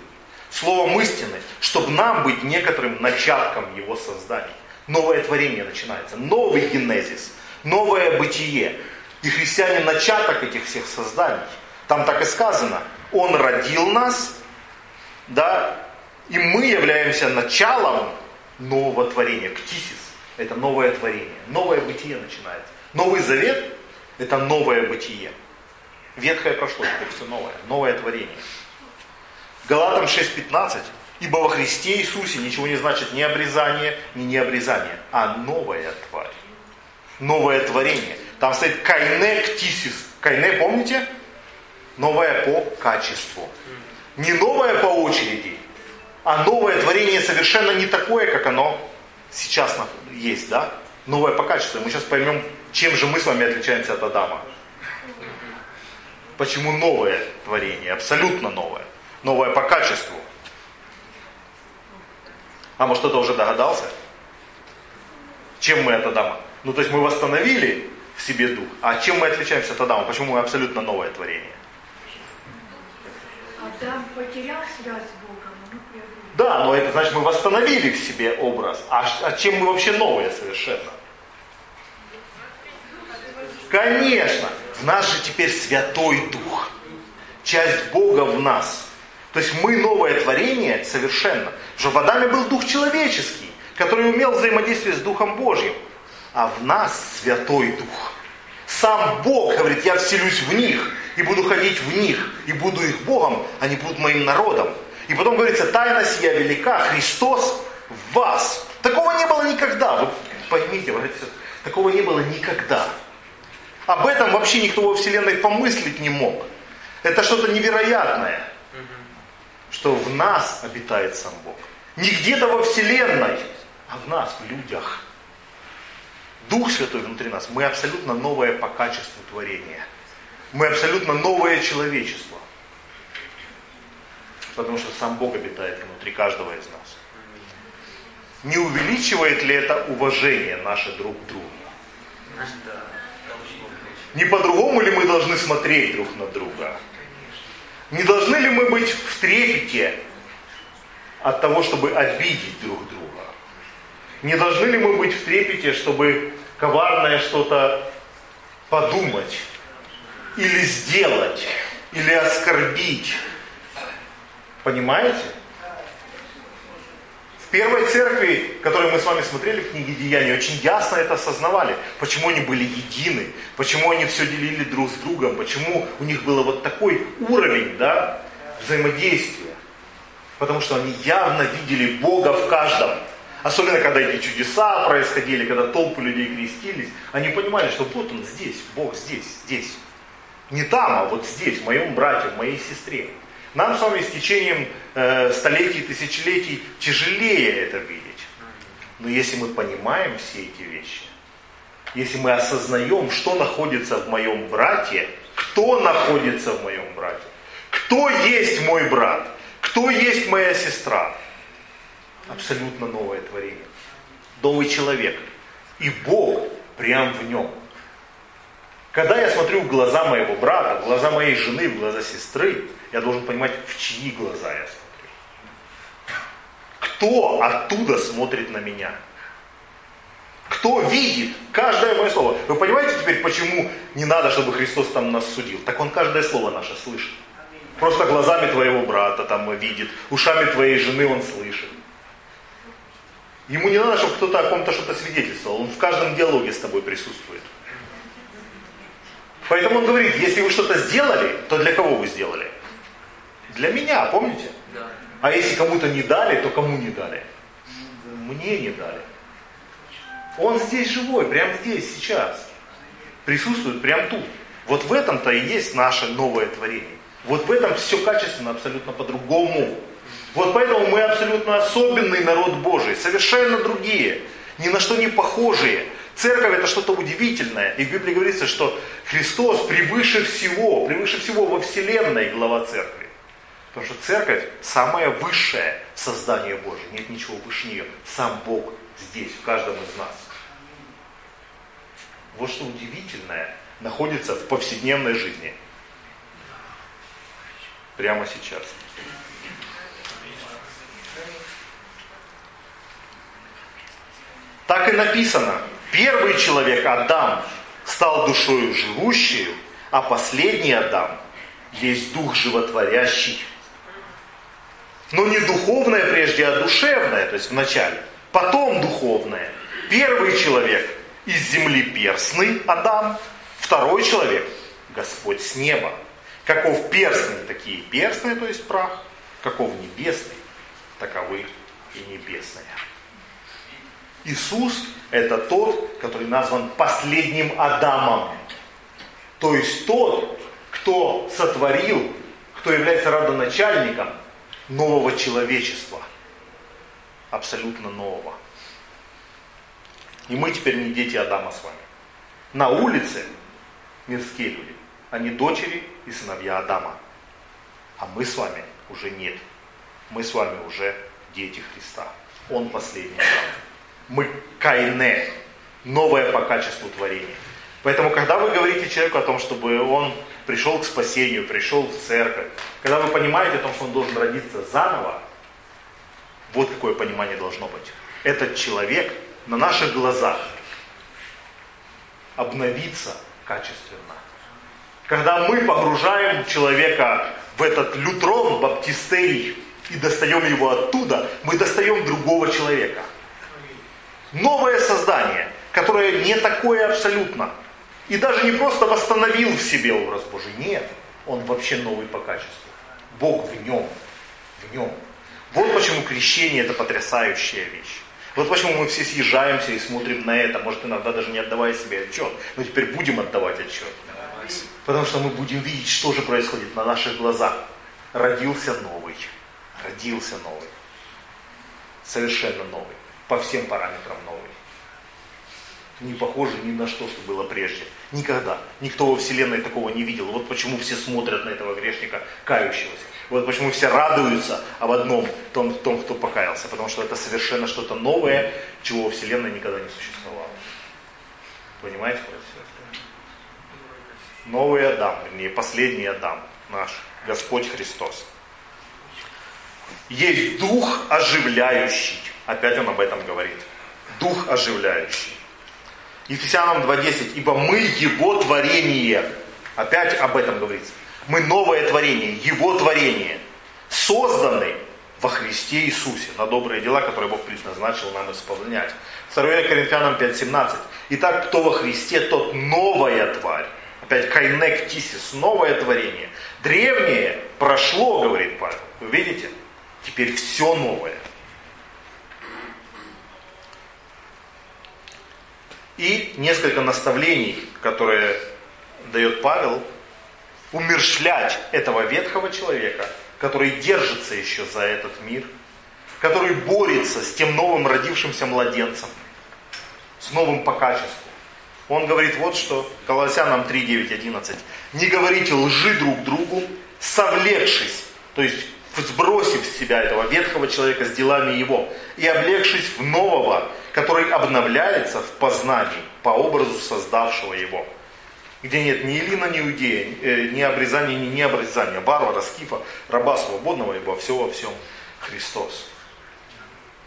A: словом истины, чтобы нам быть некоторым начатком Его создания. Новое творение начинается, новый генезис, новое бытие. И христиане начаток этих всех созданий. Там так и сказано, Он родил нас, да, и мы являемся началом нового творения, ктисис. Это новое творение, новое бытие начинается. Новый завет это новое бытие. Ветхое прошло, теперь все новое, новое творение. Галатам 6.15. Ибо во Христе Иисусе ничего не значит ни обрезание, ни необрезание, а новая тварь. Новое творение. Там стоит кайне ктисис. Кайне, помните? Новое по качеству. Не новое по очереди, а новое творение совершенно не такое, как оно сейчас есть, да? Новое по качеству. Мы сейчас поймем, чем же мы с вами отличаемся от Адама. Почему новое творение, абсолютно новое. Новое по качеству. А может кто-то уже догадался? Чем мы от Адама? Ну то есть мы восстановили в себе дух. А чем мы отличаемся от Адама? Почему мы абсолютно новое творение?
C: Адам потерял связь с Богом,
A: мы Да, но это значит мы восстановили в себе образ. А, а чем мы вообще новое совершенно? Конечно, в нас же теперь Святой Дух. Часть Бога в нас. То есть мы новое творение совершенно. Что в Адаме был Дух человеческий, который умел взаимодействовать с Духом Божьим. А в нас Святой Дух. Сам Бог говорит, я вселюсь в них и буду ходить в них, и буду их Богом, они будут моим народом. И потом говорится, тайна сия велика, Христос в вас. Такого не было никогда. Вы поймите, такого не было никогда. Об этом вообще никто во Вселенной помыслить не мог. Это что-то невероятное, что в нас обитает сам Бог. Не где-то во Вселенной, а в нас, в людях. Дух Святой внутри нас. Мы абсолютно новое по качеству творения. Мы абсолютно новое человечество. Потому что сам Бог обитает внутри каждого из нас. Не увеличивает ли это уважение наше друг к другу? Не по-другому ли мы должны смотреть друг на друга? Не должны ли мы быть в трепете от того, чтобы обидеть друг друга? Не должны ли мы быть в трепете, чтобы коварное что-то подумать, или сделать, или оскорбить? Понимаете? Первой церкви, которую мы с вами смотрели в книге Деяний, очень ясно это осознавали. Почему они были едины, почему они все делили друг с другом, почему у них был вот такой уровень да, взаимодействия. Потому что они явно видели Бога в каждом. Особенно, когда эти чудеса происходили, когда толпы людей крестились, они понимали, что вот он здесь, Бог здесь, здесь. Не там, а вот здесь, в моем брате, в моей сестре. Нам с вами с течением э, столетий, тысячелетий тяжелее это видеть. Но если мы понимаем все эти вещи, если мы осознаем, что находится в моем брате, кто находится в моем брате, кто есть мой брат, кто есть моя сестра, абсолютно новое творение. Новый человек. И Бог прям в нем. Когда я смотрю в глаза моего брата, в глаза моей жены, в глаза сестры, я должен понимать, в чьи глаза я смотрю. Кто оттуда смотрит на меня? Кто видит каждое мое слово? Вы понимаете теперь, почему не надо, чтобы Христос там нас судил? Так Он каждое слово наше слышит. Просто глазами твоего брата там видит, ушами твоей жены он слышит. Ему не надо, чтобы кто-то о ком-то что-то свидетельствовал. Он в каждом диалоге с тобой присутствует. Поэтому он говорит, если вы что-то сделали, то для кого вы сделали? Для меня, помните? Да. А если кому-то не дали, то кому не дали? Мне не дали. Он здесь живой, прямо здесь, сейчас. Присутствует прямо тут. Вот в этом-то и есть наше новое творение. Вот в этом все качественно абсолютно по-другому. Вот поэтому мы абсолютно особенный народ Божий, совершенно другие, ни на что не похожие. Церковь это что-то удивительное. И в Библии говорится, что Христос превыше всего, превыше всего во Вселенной глава церкви. Потому что церковь самое высшее создание Божие. Нет ничего выше нее. Сам Бог здесь, в каждом из нас. Вот что удивительное находится в повседневной жизни. Прямо сейчас. Так и написано. Первый человек, Адам, стал душою живущей, а последний Адам есть дух животворящий. Но не духовное прежде, а душевное, то есть вначале. Потом духовное. Первый человек из земли перстный, Адам. Второй человек, Господь с неба. Каков перстный, такие перстные, то есть прах. Каков небесный, таковы и небесные. Иисус это тот, который назван последним Адамом. То есть тот, кто сотворил, кто является родоначальником нового человечества. Абсолютно нового. И мы теперь не дети Адама с вами. На улице мирские люди. Они дочери и сыновья Адама. А мы с вами уже нет. Мы с вами уже дети Христа. Он последний Адам мы кайне, новое по качеству творения. Поэтому, когда вы говорите человеку о том, чтобы он пришел к спасению, пришел в церковь, когда вы понимаете о том, что он должен родиться заново, вот какое понимание должно быть. Этот человек на наших глазах обновится качественно. Когда мы погружаем человека в этот лютрон, баптистерий, и достаем его оттуда, мы достаем другого человека – Новое создание, которое не такое абсолютно. И даже не просто восстановил в себе образ Божий. Нет, он вообще новый по качеству. Бог в нем. В нем. Вот почему крещение это потрясающая вещь. Вот почему мы все съезжаемся и смотрим на это, может иногда даже не отдавая себе отчет, но теперь будем отдавать отчет. Потому что мы будем видеть, что же происходит на наших глазах. Родился новый. Родился новый. Совершенно новый по всем параметрам новый. Не похоже ни на что, что было прежде. Никогда. Никто во Вселенной такого не видел. Вот почему все смотрят на этого грешника, кающегося. Вот почему все радуются об одном, том, том, кто покаялся. Потому что это совершенно что-то новое, чего во Вселенной никогда не существовало. Понимаете, братья Новый Адам, вернее, последний Адам, наш Господь Христос. Есть дух оживляющий. Опять он об этом говорит. Дух оживляющий. Ефесянам 2.10. Ибо мы Его творение. Опять об этом говорится. Мы новое творение, Его творение. Созданы во Христе Иисусе на добрые дела, которые Бог предназначил нам исполнять. 2 Коринфянам 5.17. Итак, кто во Христе, тот новая тварь. Опять кайнек тисис, новое творение. Древнее прошло, говорит Павел. Вы видите? Теперь все новое. И несколько наставлений, которые дает Павел, умершлять этого ветхого человека, который держится еще за этот мир, который борется с тем новым родившимся младенцем, с новым по качеству. Он говорит вот что, Колоссянам 3, 9, 11. Не говорите лжи друг другу, совлекшись, то есть сбросив с себя этого ветхого человека с делами его, и облегшись в нового, который обновляется в познании по образу создавшего его. Где нет ни Илина, ни Иудея, э, ни обрезания, ни необрезания, варвара, скифа, раба свободного, ибо все во всем Христос.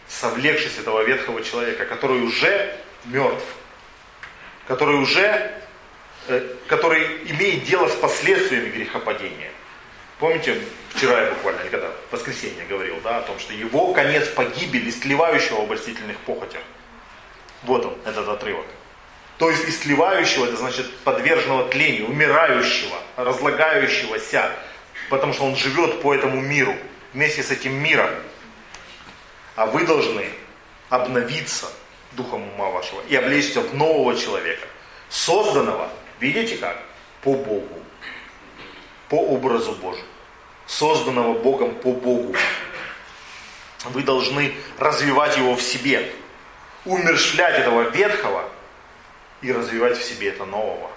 A: Совлекшись этого ветхого человека, который уже мертв, который уже, э, который имеет дело с последствиями грехопадения. Помните, вчера я буквально, или когда, в воскресенье говорил, да, о том, что его конец погибель, истлевающего в обольстительных похотях. Вот он, этот отрывок. То есть истлевающего, это значит подверженного тлению, умирающего, разлагающегося, потому что он живет по этому миру, вместе с этим миром. А вы должны обновиться духом ума вашего и облечься в нового человека, созданного, видите как, по Богу, по образу Божию, созданного Богом по Богу. Вы должны развивать его в себе, умершлять этого ветхого и развивать в себе это нового.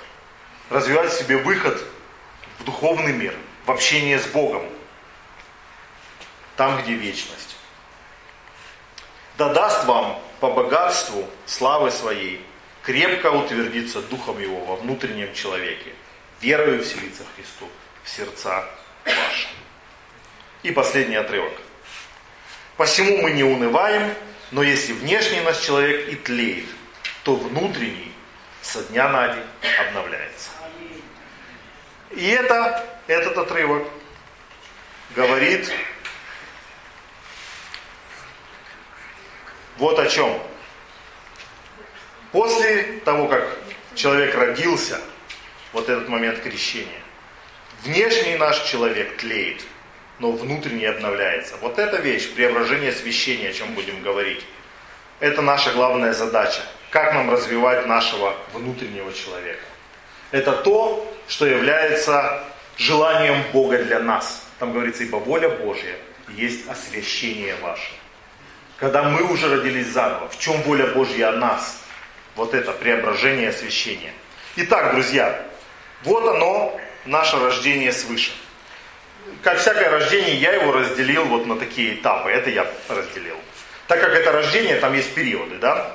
A: Развивать в себе выход в духовный мир, в общение с Богом, там, где вечность. Да даст вам по богатству славы своей крепко утвердиться духом его во внутреннем человеке, верою вселиться Христу в сердца ваши. И последний отрывок. Посему мы не унываем, но если внешний наш человек и тлеет, то внутренний со дня на день обновляется. И это, этот отрывок говорит вот о чем. После того, как человек родился, вот этот момент крещения, внешний наш человек тлеет, но внутренний обновляется. Вот эта вещь, преображение освящения, о чем будем говорить, это наша главная задача. Как нам развивать нашего внутреннего человека? Это то, что является желанием Бога для нас. Там говорится, ибо воля Божья есть освящение ваше. Когда мы уже родились заново, в чем воля Божья о нас? Вот это преображение освящения. Итак, друзья, вот оно, наше рождение свыше. Как всякое рождение, я его разделил вот на такие этапы. Это я разделил. Так как это рождение, там есть периоды, да?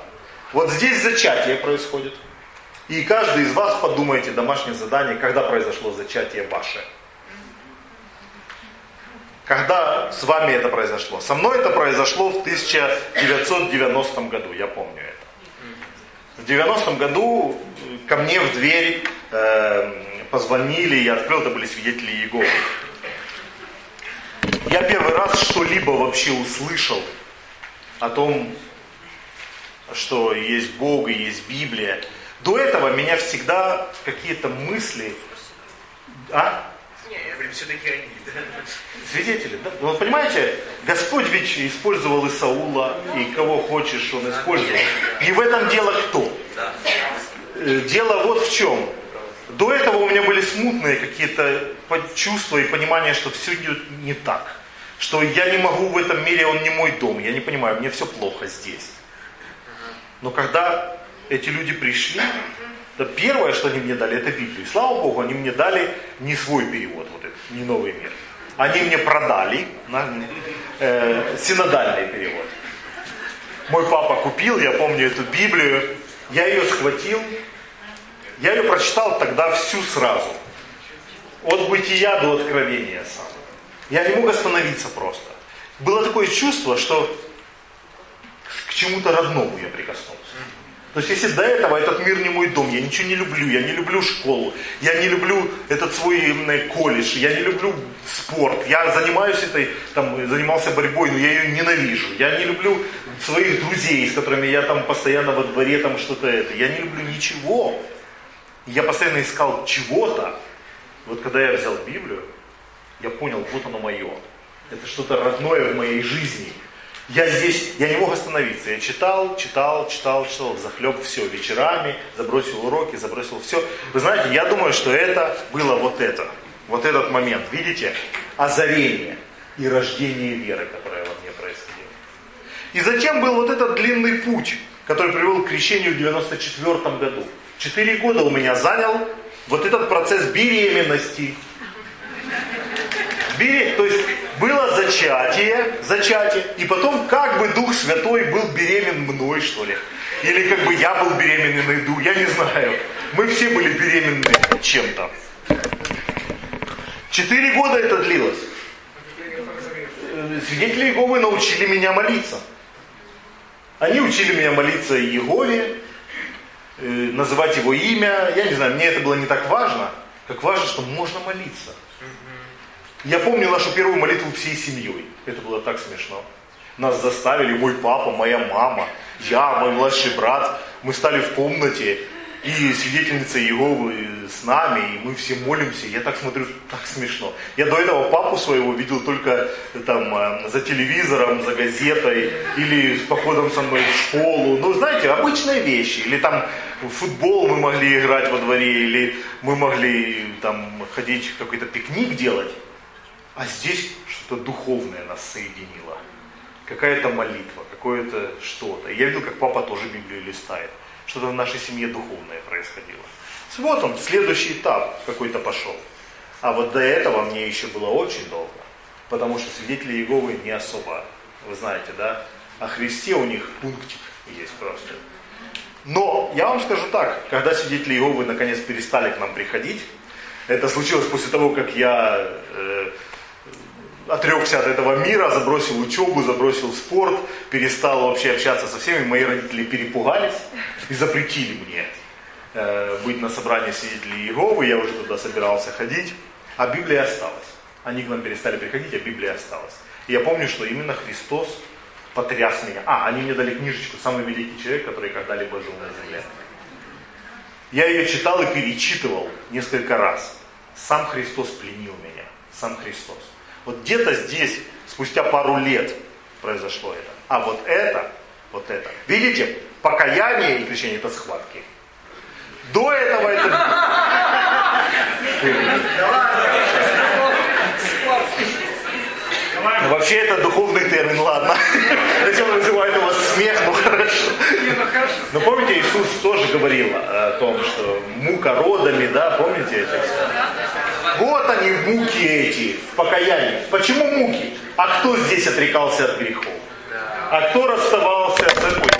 A: Вот здесь зачатие происходит. И каждый из вас подумайте домашнее задание, когда произошло зачатие ваше. Когда с вами это произошло? Со мной это произошло в 1990 году, я помню. В 90 году ко мне в дверь э, позвонили, я открыл, это были свидетели Иеговы. Я первый раз что-либо вообще услышал о том, что есть Бог и есть Библия. До этого меня всегда какие-то мысли... А? Все-таки они. Свидетели, да? Вот понимаете, Господь ведь использовал и Саула, и кого хочешь он использовал. И в этом дело кто? Э, дело вот в чем. До этого у меня были смутные какие-то чувства и понимание, что все не так. Что я не могу в этом мире, он не мой дом. Я не понимаю, мне все плохо здесь. Но когда эти люди пришли, то первое, что они мне дали, это Библию. Слава Богу, они мне дали не свой перевод, вот этот, не новый мир. Они мне продали на, э, синодальный перевод. Мой папа купил, я помню эту Библию, я ее схватил, я ее прочитал тогда всю сразу. От бытия до откровения сам. Я не мог остановиться просто. Было такое чувство, что к чему-то родному я прикоснулся. То есть если до этого этот мир не мой дом, я ничего не люблю, я не люблю школу, я не люблю этот свой колледж, я не люблю спорт, я занимаюсь этой, там, занимался борьбой, но я ее ненавижу, я не люблю своих друзей, с которыми я там постоянно во дворе там что-то это, я не люблю ничего. Я постоянно искал чего-то. Вот когда я взял Библию, я понял, вот оно мое. Это что-то родное в моей жизни. Я здесь, я не мог остановиться. Я читал, читал, читал, читал, захлеб все вечерами, забросил уроки, забросил все. Вы знаете, я думаю, что это было вот это. Вот этот момент, видите? Озарение и рождение веры, которое во мне происходило. И затем был вот этот длинный путь, который привел к крещению в 94 году. Четыре года у меня занял вот этот процесс беременности. Берег, то есть было зачатие, зачатие, и потом как бы Дух Святой был беремен мной, что ли. Или как бы я был беременный на еду, я не знаю. Мы все были беременны чем-то. Четыре года это длилось. Свидетели Иеговы научили меня молиться. Они учили меня молиться Иегове, э, называть его имя. Я не знаю, мне это было не так важно, как важно, что можно молиться. Я помню нашу первую молитву всей семьей. Это было так смешно. Нас заставили, мой папа, моя мама, я, мой младший брат. Мы стали в комнате, и свидетельница Иеговы с нами, и мы все молимся. Я так смотрю, так смешно. Я до этого папу своего видел только там э, за телевизором, за газетой, или с походом со мной в школу. Ну, знаете, обычные вещи. Или там в футбол мы могли играть во дворе, или мы могли там ходить какой-то пикник делать. А здесь что-то духовное нас соединило. Какая-то молитва, какое-то что-то. Я видел, как папа тоже Библию листает. Что-то в нашей семье духовное происходило. Вот он, следующий этап какой-то пошел. А вот до этого мне еще было очень долго. Потому что свидетели Иеговы не особо, вы знаете, да? О Христе у них пунктик есть просто. Но я вам скажу так, когда свидетели Иеговы наконец перестали к нам приходить, это случилось после того, как я э, отрекся от этого мира, забросил учебу, забросил спорт, перестал вообще общаться со всеми. Мои родители перепугались и запретили мне э, быть на собрании свидетелей Иеговы. Я уже туда собирался ходить, а Библия осталась. Они к нам перестали приходить, а Библия осталась. И я помню, что именно Христос потряс меня. А, они мне дали книжечку «Самый великий человек, который когда-либо жил на земле». Я ее читал и перечитывал несколько раз. Сам Христос пленил меня. Сам Христос. Вот где-то здесь, спустя пару лет произошло это. А вот это, вот это. Видите, покаяние и крещение это схватки. До этого это... Ну, вообще это духовный термин, ладно. Зачем вызывает у вас смех, ну хорошо. Но помните, Иисус тоже говорил о том, что мука родами, да, помните это все? Вот они, муки эти, в покаянии. Почему муки? А кто здесь отрекался от грехов? А кто расставался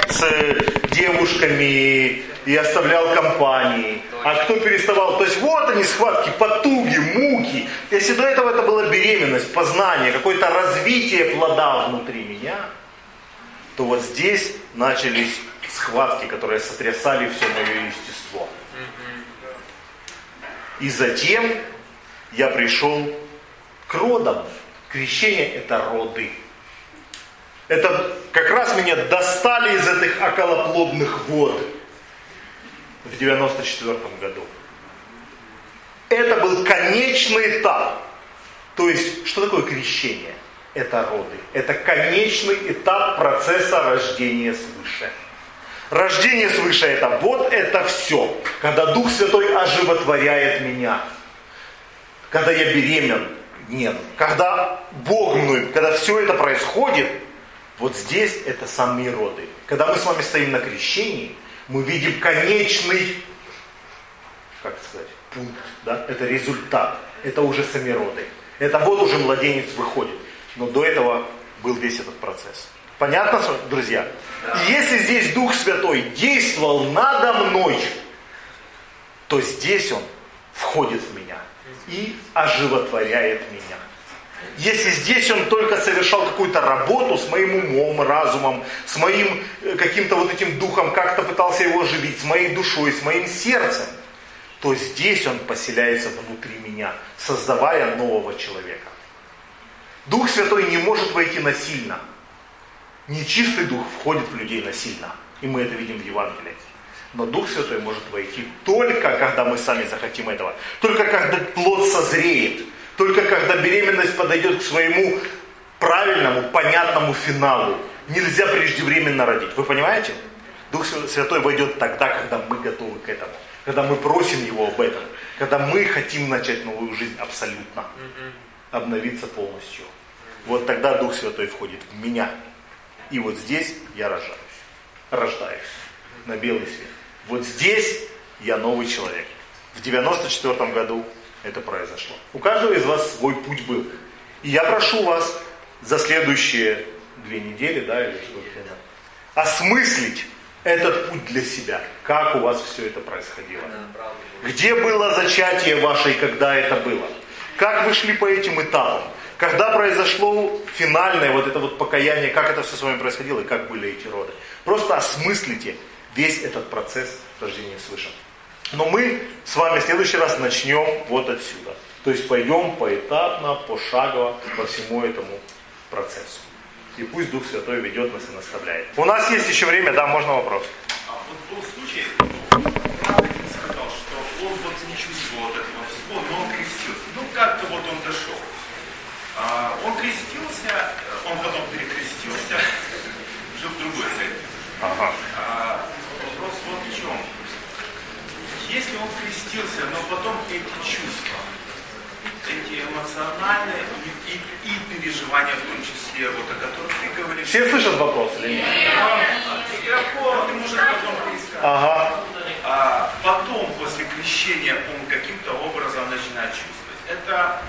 A: с, с девушками и оставлял компании? А кто переставал? То есть вот они схватки, потуги, муки. Если до этого это была беременность, познание, какое-то развитие плода внутри меня, то вот здесь начались схватки, которые сотрясали все мое естество. И затем я пришел к родам. Крещение это роды. Это как раз меня достали из этих околоплодных вод в 94 году. Это был конечный этап. То есть, что такое крещение? Это роды. Это конечный этап процесса рождения свыше. Рождение свыше это вот это все. Когда Дух Святой оживотворяет меня. Когда я беремен. Нет. Когда Бог мной, когда все это происходит, вот здесь это самые роды. Когда мы с вами стоим на крещении, мы видим конечный, как сказать, пункт, да? это результат, это уже сами роды. Это вот уже младенец выходит. Но до этого был весь этот процесс. Понятно, друзья? Если здесь Дух Святой действовал надо мной, то здесь Он входит в меня и оживотворяет меня. Если здесь он только совершал какую-то работу с моим умом, разумом, с моим э, каким-то вот этим духом, как-то пытался его оживить, с моей душой, с моим сердцем, то здесь он поселяется внутри меня, создавая нового человека. Дух Святой не может войти насильно. Нечистый дух входит в людей насильно. И мы это видим в Евангелии. Но Дух Святой может войти только, когда мы сами захотим этого. Только когда плод созреет. Только когда беременность подойдет к своему правильному, понятному финалу. Нельзя преждевременно родить. Вы понимаете? Дух Святой войдет тогда, когда мы готовы к этому. Когда мы просим Его об этом. Когда мы хотим начать новую жизнь абсолютно. Обновиться полностью. Вот тогда Дух Святой входит в меня. И вот здесь я рожаюсь. Рождаюсь на белый свет. Вот здесь я новый человек. В 94 году это произошло. У каждого из вас свой путь был. И я прошу вас за следующие две недели, да, или сколько осмыслить этот путь для себя. Как у вас все это происходило? Где было зачатие ваше и когда это было? Как вы шли по этим этапам? Когда произошло финальное вот это вот покаяние, как это все с вами происходило и как были эти роды? Просто осмыслите весь этот процесс рождения свыше. Но мы с вами в следующий раз начнем вот отсюда. То есть пойдем поэтапно, пошагово по всему этому процессу. И пусть Дух Святой ведет нас и наставляет. У нас есть еще время, да, можно вопрос.
D: А вот был случай, сказал, что он вот не чувствовал этого всего, но он крестился. Ну, как-то вот он дошел. А, он крестился, он потом перекрестился, уже в другой церкви. Ага. А, вот в чем. Если он крестился, но потом эти чувства, эти эмоциональные и, и, и переживания, в том числе, вот о которых ты говоришь.
A: Все слышат вопрос или нет?
D: Игроков, ты можешь потом поискать.
A: Ага.
D: А потом, после крещения, он каким-то образом начинает чувствовать. Это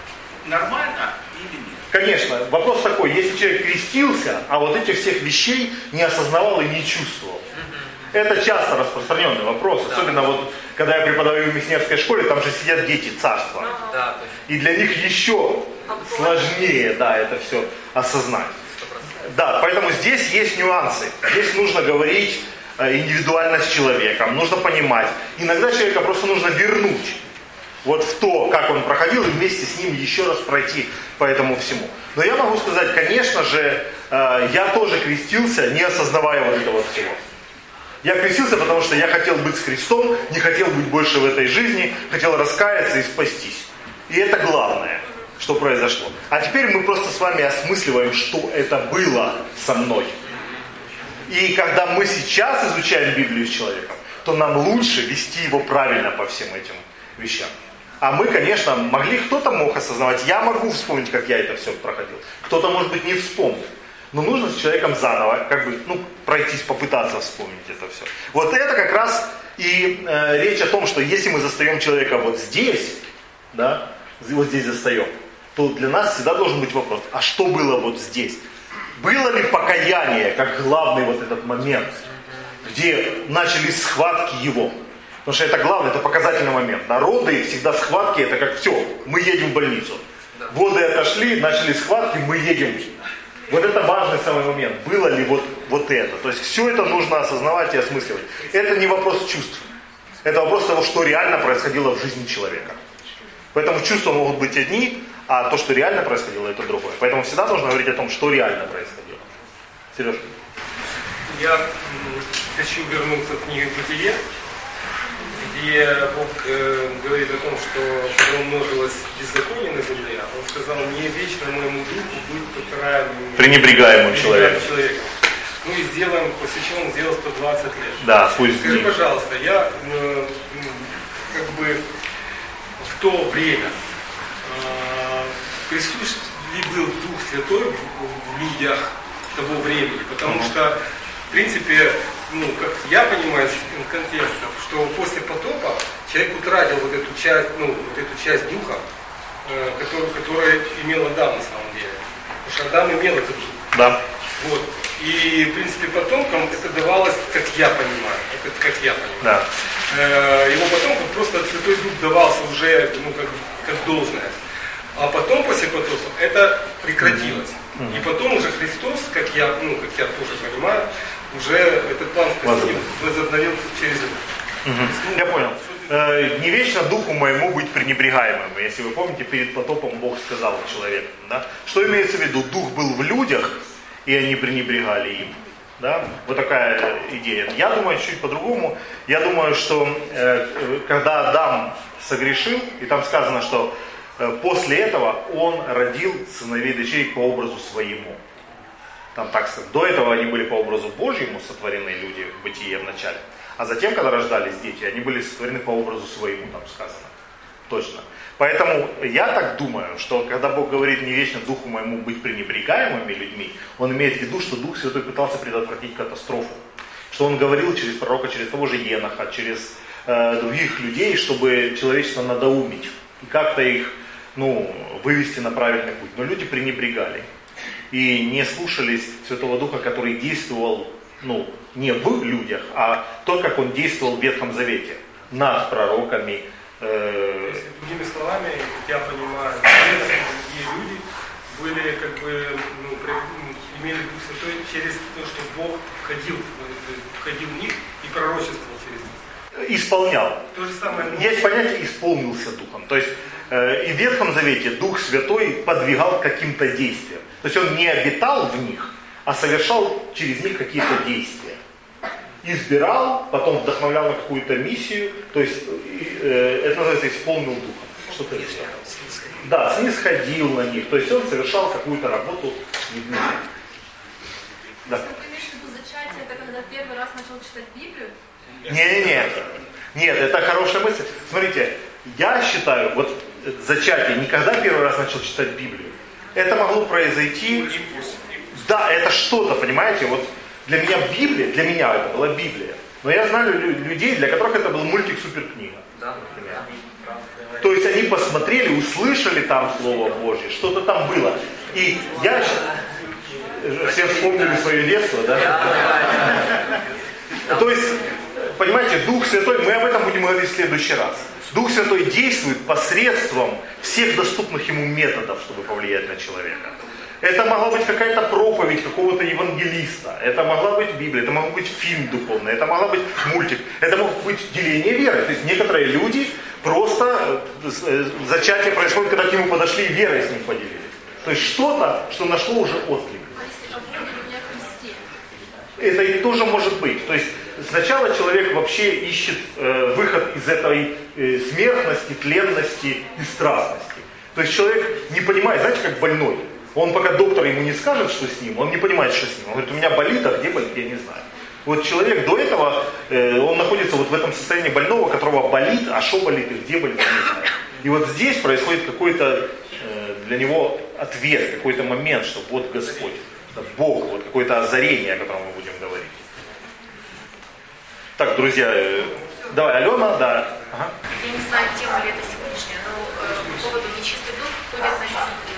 D: нормально или нет?
A: Конечно. Вопрос такой, если человек крестился, а вот этих всех вещей не осознавал и не чувствовал. Это часто распространенный вопрос, особенно вот когда я преподаю в Мясневской школе, там же сидят дети царства.
B: Да,
A: и для них еще сложнее, да, это все осознать. Да, поэтому здесь есть нюансы. Здесь нужно говорить э, индивидуально с человеком, нужно понимать. Иногда человека просто нужно вернуть вот в то, как он проходил, и вместе с ним еще раз пройти по этому всему. Но я могу сказать, конечно же, э, я тоже крестился, не осознавая вот этого всего. Я крестился, потому что я хотел быть с Христом, не хотел быть больше в этой жизни, хотел раскаяться и спастись. И это главное, что произошло. А теперь мы просто с вами осмысливаем, что это было со мной. И когда мы сейчас изучаем Библию с человеком, то нам лучше вести его правильно по всем этим вещам. А мы, конечно, могли, кто-то мог осознавать, я могу вспомнить, как я это все проходил. Кто-то, может быть, не вспомнит. Но нужно с человеком заново, как бы, ну, пройтись, попытаться вспомнить это все. Вот это как раз и э, речь о том, что если мы застаем человека вот здесь, да, вот здесь застаем, то для нас всегда должен быть вопрос, а что было вот здесь? Было ли покаяние, как главный вот этот момент, где начались схватки его? Потому что это главное, это показательный момент. Народы всегда схватки, это как все, мы едем в больницу. Воды отошли, начали схватки, мы едем вот это важный самый момент. Было ли вот, вот это? То есть все это нужно осознавать и осмысливать. Это не вопрос чувств. Это вопрос того, что реально происходило в жизни человека. Поэтому чувства могут быть одни, а то, что реально происходило, это другое. Поэтому всегда нужно говорить о том, что реально происходило. Сереж?
E: Я хочу вернуться к книге «Бытие», где Бог э, говорит о том, что когда умножилось беззаконие на земле, Он сказал, не вечно моему духу будет потираем
A: пренебрегаемым человеком.
E: человека. Ну и сделаем, посвящен, сделал 120 лет.
A: Да, пусть
E: Скажи, пожалуйста, я э, как бы в то время э, присущ ли был Дух Святой в, в людях того времени? Потому mm-hmm. что, в принципе, ну, как я понимаю из контекста, что после потопа человек утратил вот эту часть, ну, вот эту часть духа, э, которую, которая имел Адам на самом деле. Потому что Адам имел этот дух.
A: Да.
E: Вот. И, в принципе, потомкам это давалось, как я понимаю, это как я понимаю.
A: Да.
E: Э, его потомкам просто Святой Дух давался уже, ну, как, как должное. А потом, после потопа, это прекратилось. Mm-hmm. И потом уже Христос, как я, ну, как я тоже понимаю, уже этот план спасения возобновил через это.
A: Угу. Я понял. Э, не вечно духу моему быть пренебрегаемым. Если вы помните, перед потопом Бог сказал человеку. Да? Что имеется в виду? Дух был в людях, и они пренебрегали им. Да? Вот такая идея. Я думаю чуть по-другому. Я думаю, что э, когда Адам согрешил, и там сказано, что э, после этого он родил сыновей и дочерей по образу своему там так до этого они были по образу Божьему сотворены люди в бытие в начале, а затем, когда рождались дети, они были сотворены по образу своему, там сказано. Точно. Поэтому я так думаю, что когда Бог говорит не вечно духу моему быть пренебрегаемыми людьми, Он имеет в виду, что Дух Святой пытался предотвратить катастрофу. Что Он говорил через пророка, через того же Еноха, через э, других людей, чтобы человечество надоумить и как-то их ну, вывести на правильный путь. Но люди пренебрегали и не слушались Святого Духа, который действовал ну, не в людях, а то, как он действовал в Ветхом Завете, над пророками.
E: Э... Есть, другими словами, я понимаю, другие люди были как бы, ну, ну, имели Дух Святой через то, что Бог входил, входил в них и пророчествовал через них.
A: Исполнял.
E: То же самое.
A: Есть понятие исполнился Духом. То есть и в Ветхом Завете Дух Святой подвигал каким-то действиям. То есть он не обитал в них, а совершал через них какие-то действия. Избирал, потом вдохновлял на какую-то миссию, то есть э, это называется исполнил духом. Что-то. Да, снисходил на них, то есть он совершал какую-то работу.
F: Да. Это когда первый раз начал читать Библию?
A: Не-не-не. Нет, это хорошая мысль. Смотрите, я считаю, вот зачатие, никогда первый раз начал читать Библию. Это могло произойти да, это что-то, понимаете, вот для меня Библия, для меня это была Библия. Но я знаю людей, для которых это был мультик суперкнига. Да. То есть они посмотрели, услышали там Слово Божье, что-то там было. И я все вспомнили свое детство, да? То есть, понимаете, Дух Святой, мы об этом будем говорить в следующий раз. Дух Святой действует посредством всех доступных ему методов, чтобы повлиять на человека. Это могла быть какая-то проповедь какого-то евангелиста. Это могла быть Библия, это мог быть фильм духовный, это могла быть мультик, это мог быть деление веры. То есть некоторые люди просто э, э, зачатие происходит, когда к нему подошли и верой с ним поделились. То есть что-то, что нашло уже отклик. Это и тоже может быть. То есть сначала человек вообще ищет э, выход из этой э, смертности, тленности и страстности. То есть человек не понимает, знаете, как больной. Он пока доктор ему не скажет, что с ним, он не понимает, что с ним. Он говорит, у меня болит, а где болит, я не знаю. Вот человек до этого, э, он находится вот в этом состоянии больного, которого болит, а что болит и где болит, не знает. И вот здесь происходит какой-то э, для него ответ, какой-то момент, что вот Господь, Бог, вот какое-то озарение, о котором мы будем говорить. Так, друзья, э, давай, Алена, да.
F: Ага. Я не знаю, тема ли это сегодняшняя, но э, по поводу нечистый дух ходят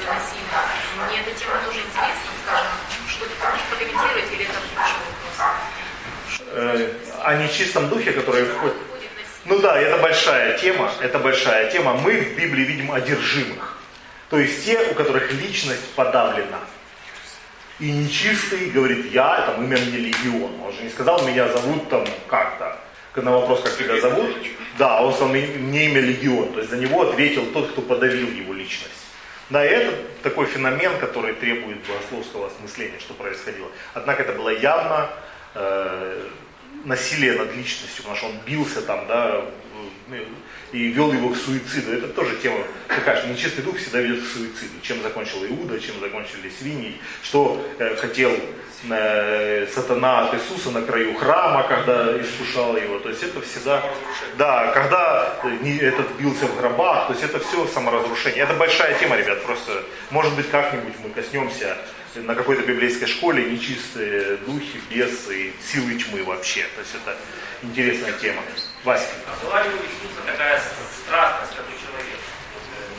F: насильно. Мне эта тема тоже интересна, скажем, что ты можешь прокомментировать, или это
A: большой вопрос? О нечистом духе, который входит... Ну да, это большая тема, это большая тема. Мы в Библии видим одержимых. То есть те, у которых личность подавлена. И нечистый говорит, я, там, имя мне легион. Он же не сказал, меня зовут там как-то. На вопрос, как тебя зовут, да, он сказал, мне имя легион. То есть за него ответил тот, кто подавил его личность. Да, и это такой феномен, который требует богословского осмысления, что происходило. Однако это было явно э, насилие над личностью, потому что он бился там, да, и вел его к суициду. Это тоже тема такая, что нечистый дух всегда ведет к суициду. Чем закончил Иуда, чем закончили свиньи, что э, хотел э, сатана от Иисуса на краю храма, когда искушал его. То есть это всегда, да, когда э, этот бился в гробах, то есть это все саморазрушение. Это большая тема, ребят, просто, может быть, как-нибудь мы коснемся на какой-то библейской школе нечистые духи, бесы, силы тьмы вообще. То есть это интересная тема. Вася.
B: А была ли у Иисуса такая страстность, как у человека?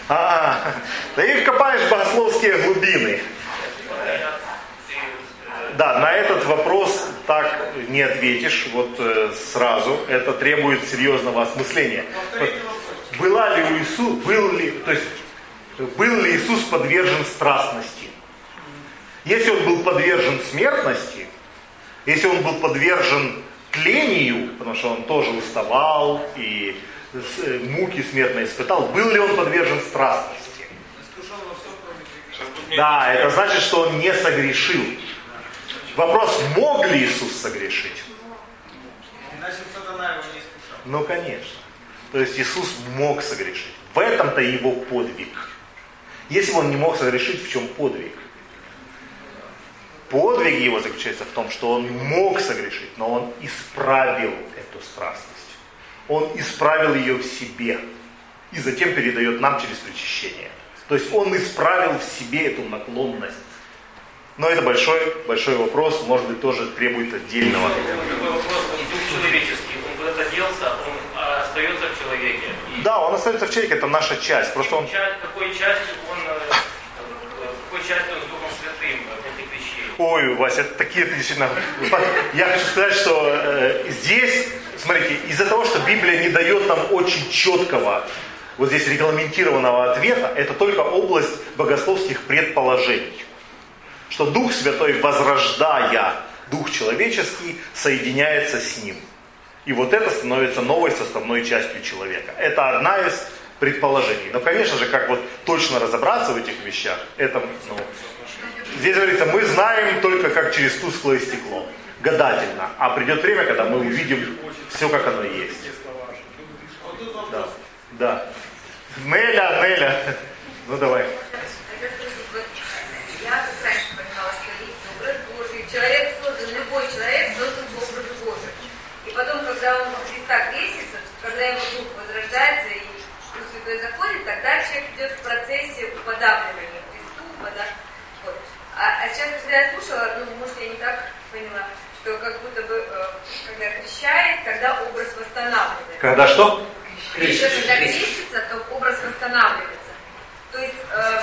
A: А, да их копаешь в богословские глубины. Да, на этот вопрос так не ответишь вот э, сразу. Это требует серьезного осмысления. Была ли у Иисуса, был ли, то есть, был ли Иисус подвержен страстности? Если он был подвержен смертности, если он был подвержен тлению, потому что он тоже уставал и э, муки смертные испытал, был ли он подвержен страстности? Да, это значит, что он не согрешил. Вопрос, мог ли Иисус согрешить? Ну, конечно. То есть Иисус мог согрешить. В этом-то его подвиг. Если бы он не мог согрешить, в чем подвиг? Подвиг его заключается в том, что он мог согрешить, но он исправил эту страстность. Он исправил ее в себе и затем передает нам через причащение. То есть он исправил в себе эту наклонность. Но это большой, большой вопрос, может быть, тоже требует отдельного.
B: Такой вопрос, он человеческий, он куда-то делся, он остается в человеке. И
A: Да, он остается в человеке, это наша часть. Просто он...
B: какой частью он, э, какой частью он с Духом Святым от этих вещей?
A: Ой, Вася, это такие ты действительно... Я хочу сказать, что э, здесь, смотрите, из-за того, что Библия не дает нам очень четкого, вот здесь регламентированного ответа, это только область богословских предположений. Что Дух Святой, возрождая Дух человеческий, соединяется с Ним. И вот это становится новой составной частью человека. Это одна из предположений. Но, конечно же, как вот точно разобраться в этих вещах, это, ну, здесь говорится, мы знаем только как через тусклое стекло, гадательно. А придет время, когда мы увидим все, как оно есть. Да, да. Неля, Неля. Ну давай.
G: Человек создан, любой человек создан по образу Божию. И потом, когда он в Христа крестится, когда его дух возрождается и Дух Святой заходит, тогда человек идет в процессе уподабливания Христу, вот. А, а сейчас, когда я слушала, ну, может, я не так поняла, что как будто бы, э, когда крещает, тогда образ восстанавливается.
A: Когда что?
G: Еще когда крестится, то образ восстанавливается. То есть, э,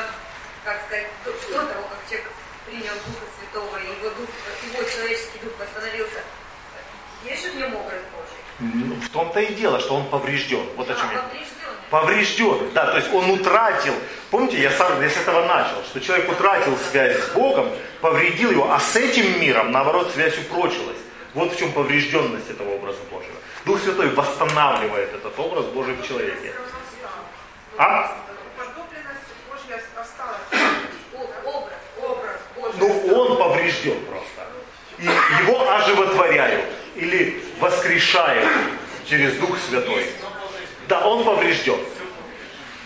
G: как сказать, до, до того, как человек принял Духа Святого, и его, дух, его человеческий дух восстановился, есть же в нем образ Божий?
A: Ну, В том-то и дело, что он поврежден. Вот о чем
G: А,
A: я.
G: поврежден.
A: Поврежден, да, то есть он утратил. Помните, я сам я с этого начал, что человек утратил связь с Богом, повредил его, а с этим миром, наоборот, связь упрочилась. Вот в чем поврежденность этого образа Божьего. Дух Святой восстанавливает этот образ Божий в человеке. А? Ну, он поврежден просто. И его оживотворяют или воскрешают через Дух Святой. Да, он поврежден.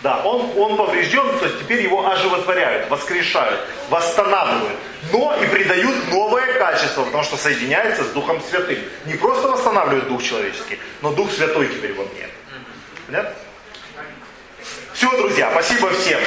A: Да, он, он поврежден, то есть теперь его оживотворяют, воскрешают, восстанавливают. Но и придают новое качество, потому что соединяется с Духом Святым. Не просто восстанавливает Дух человеческий, но Дух Святой теперь во мне. Понятно? Все, друзья, спасибо всем.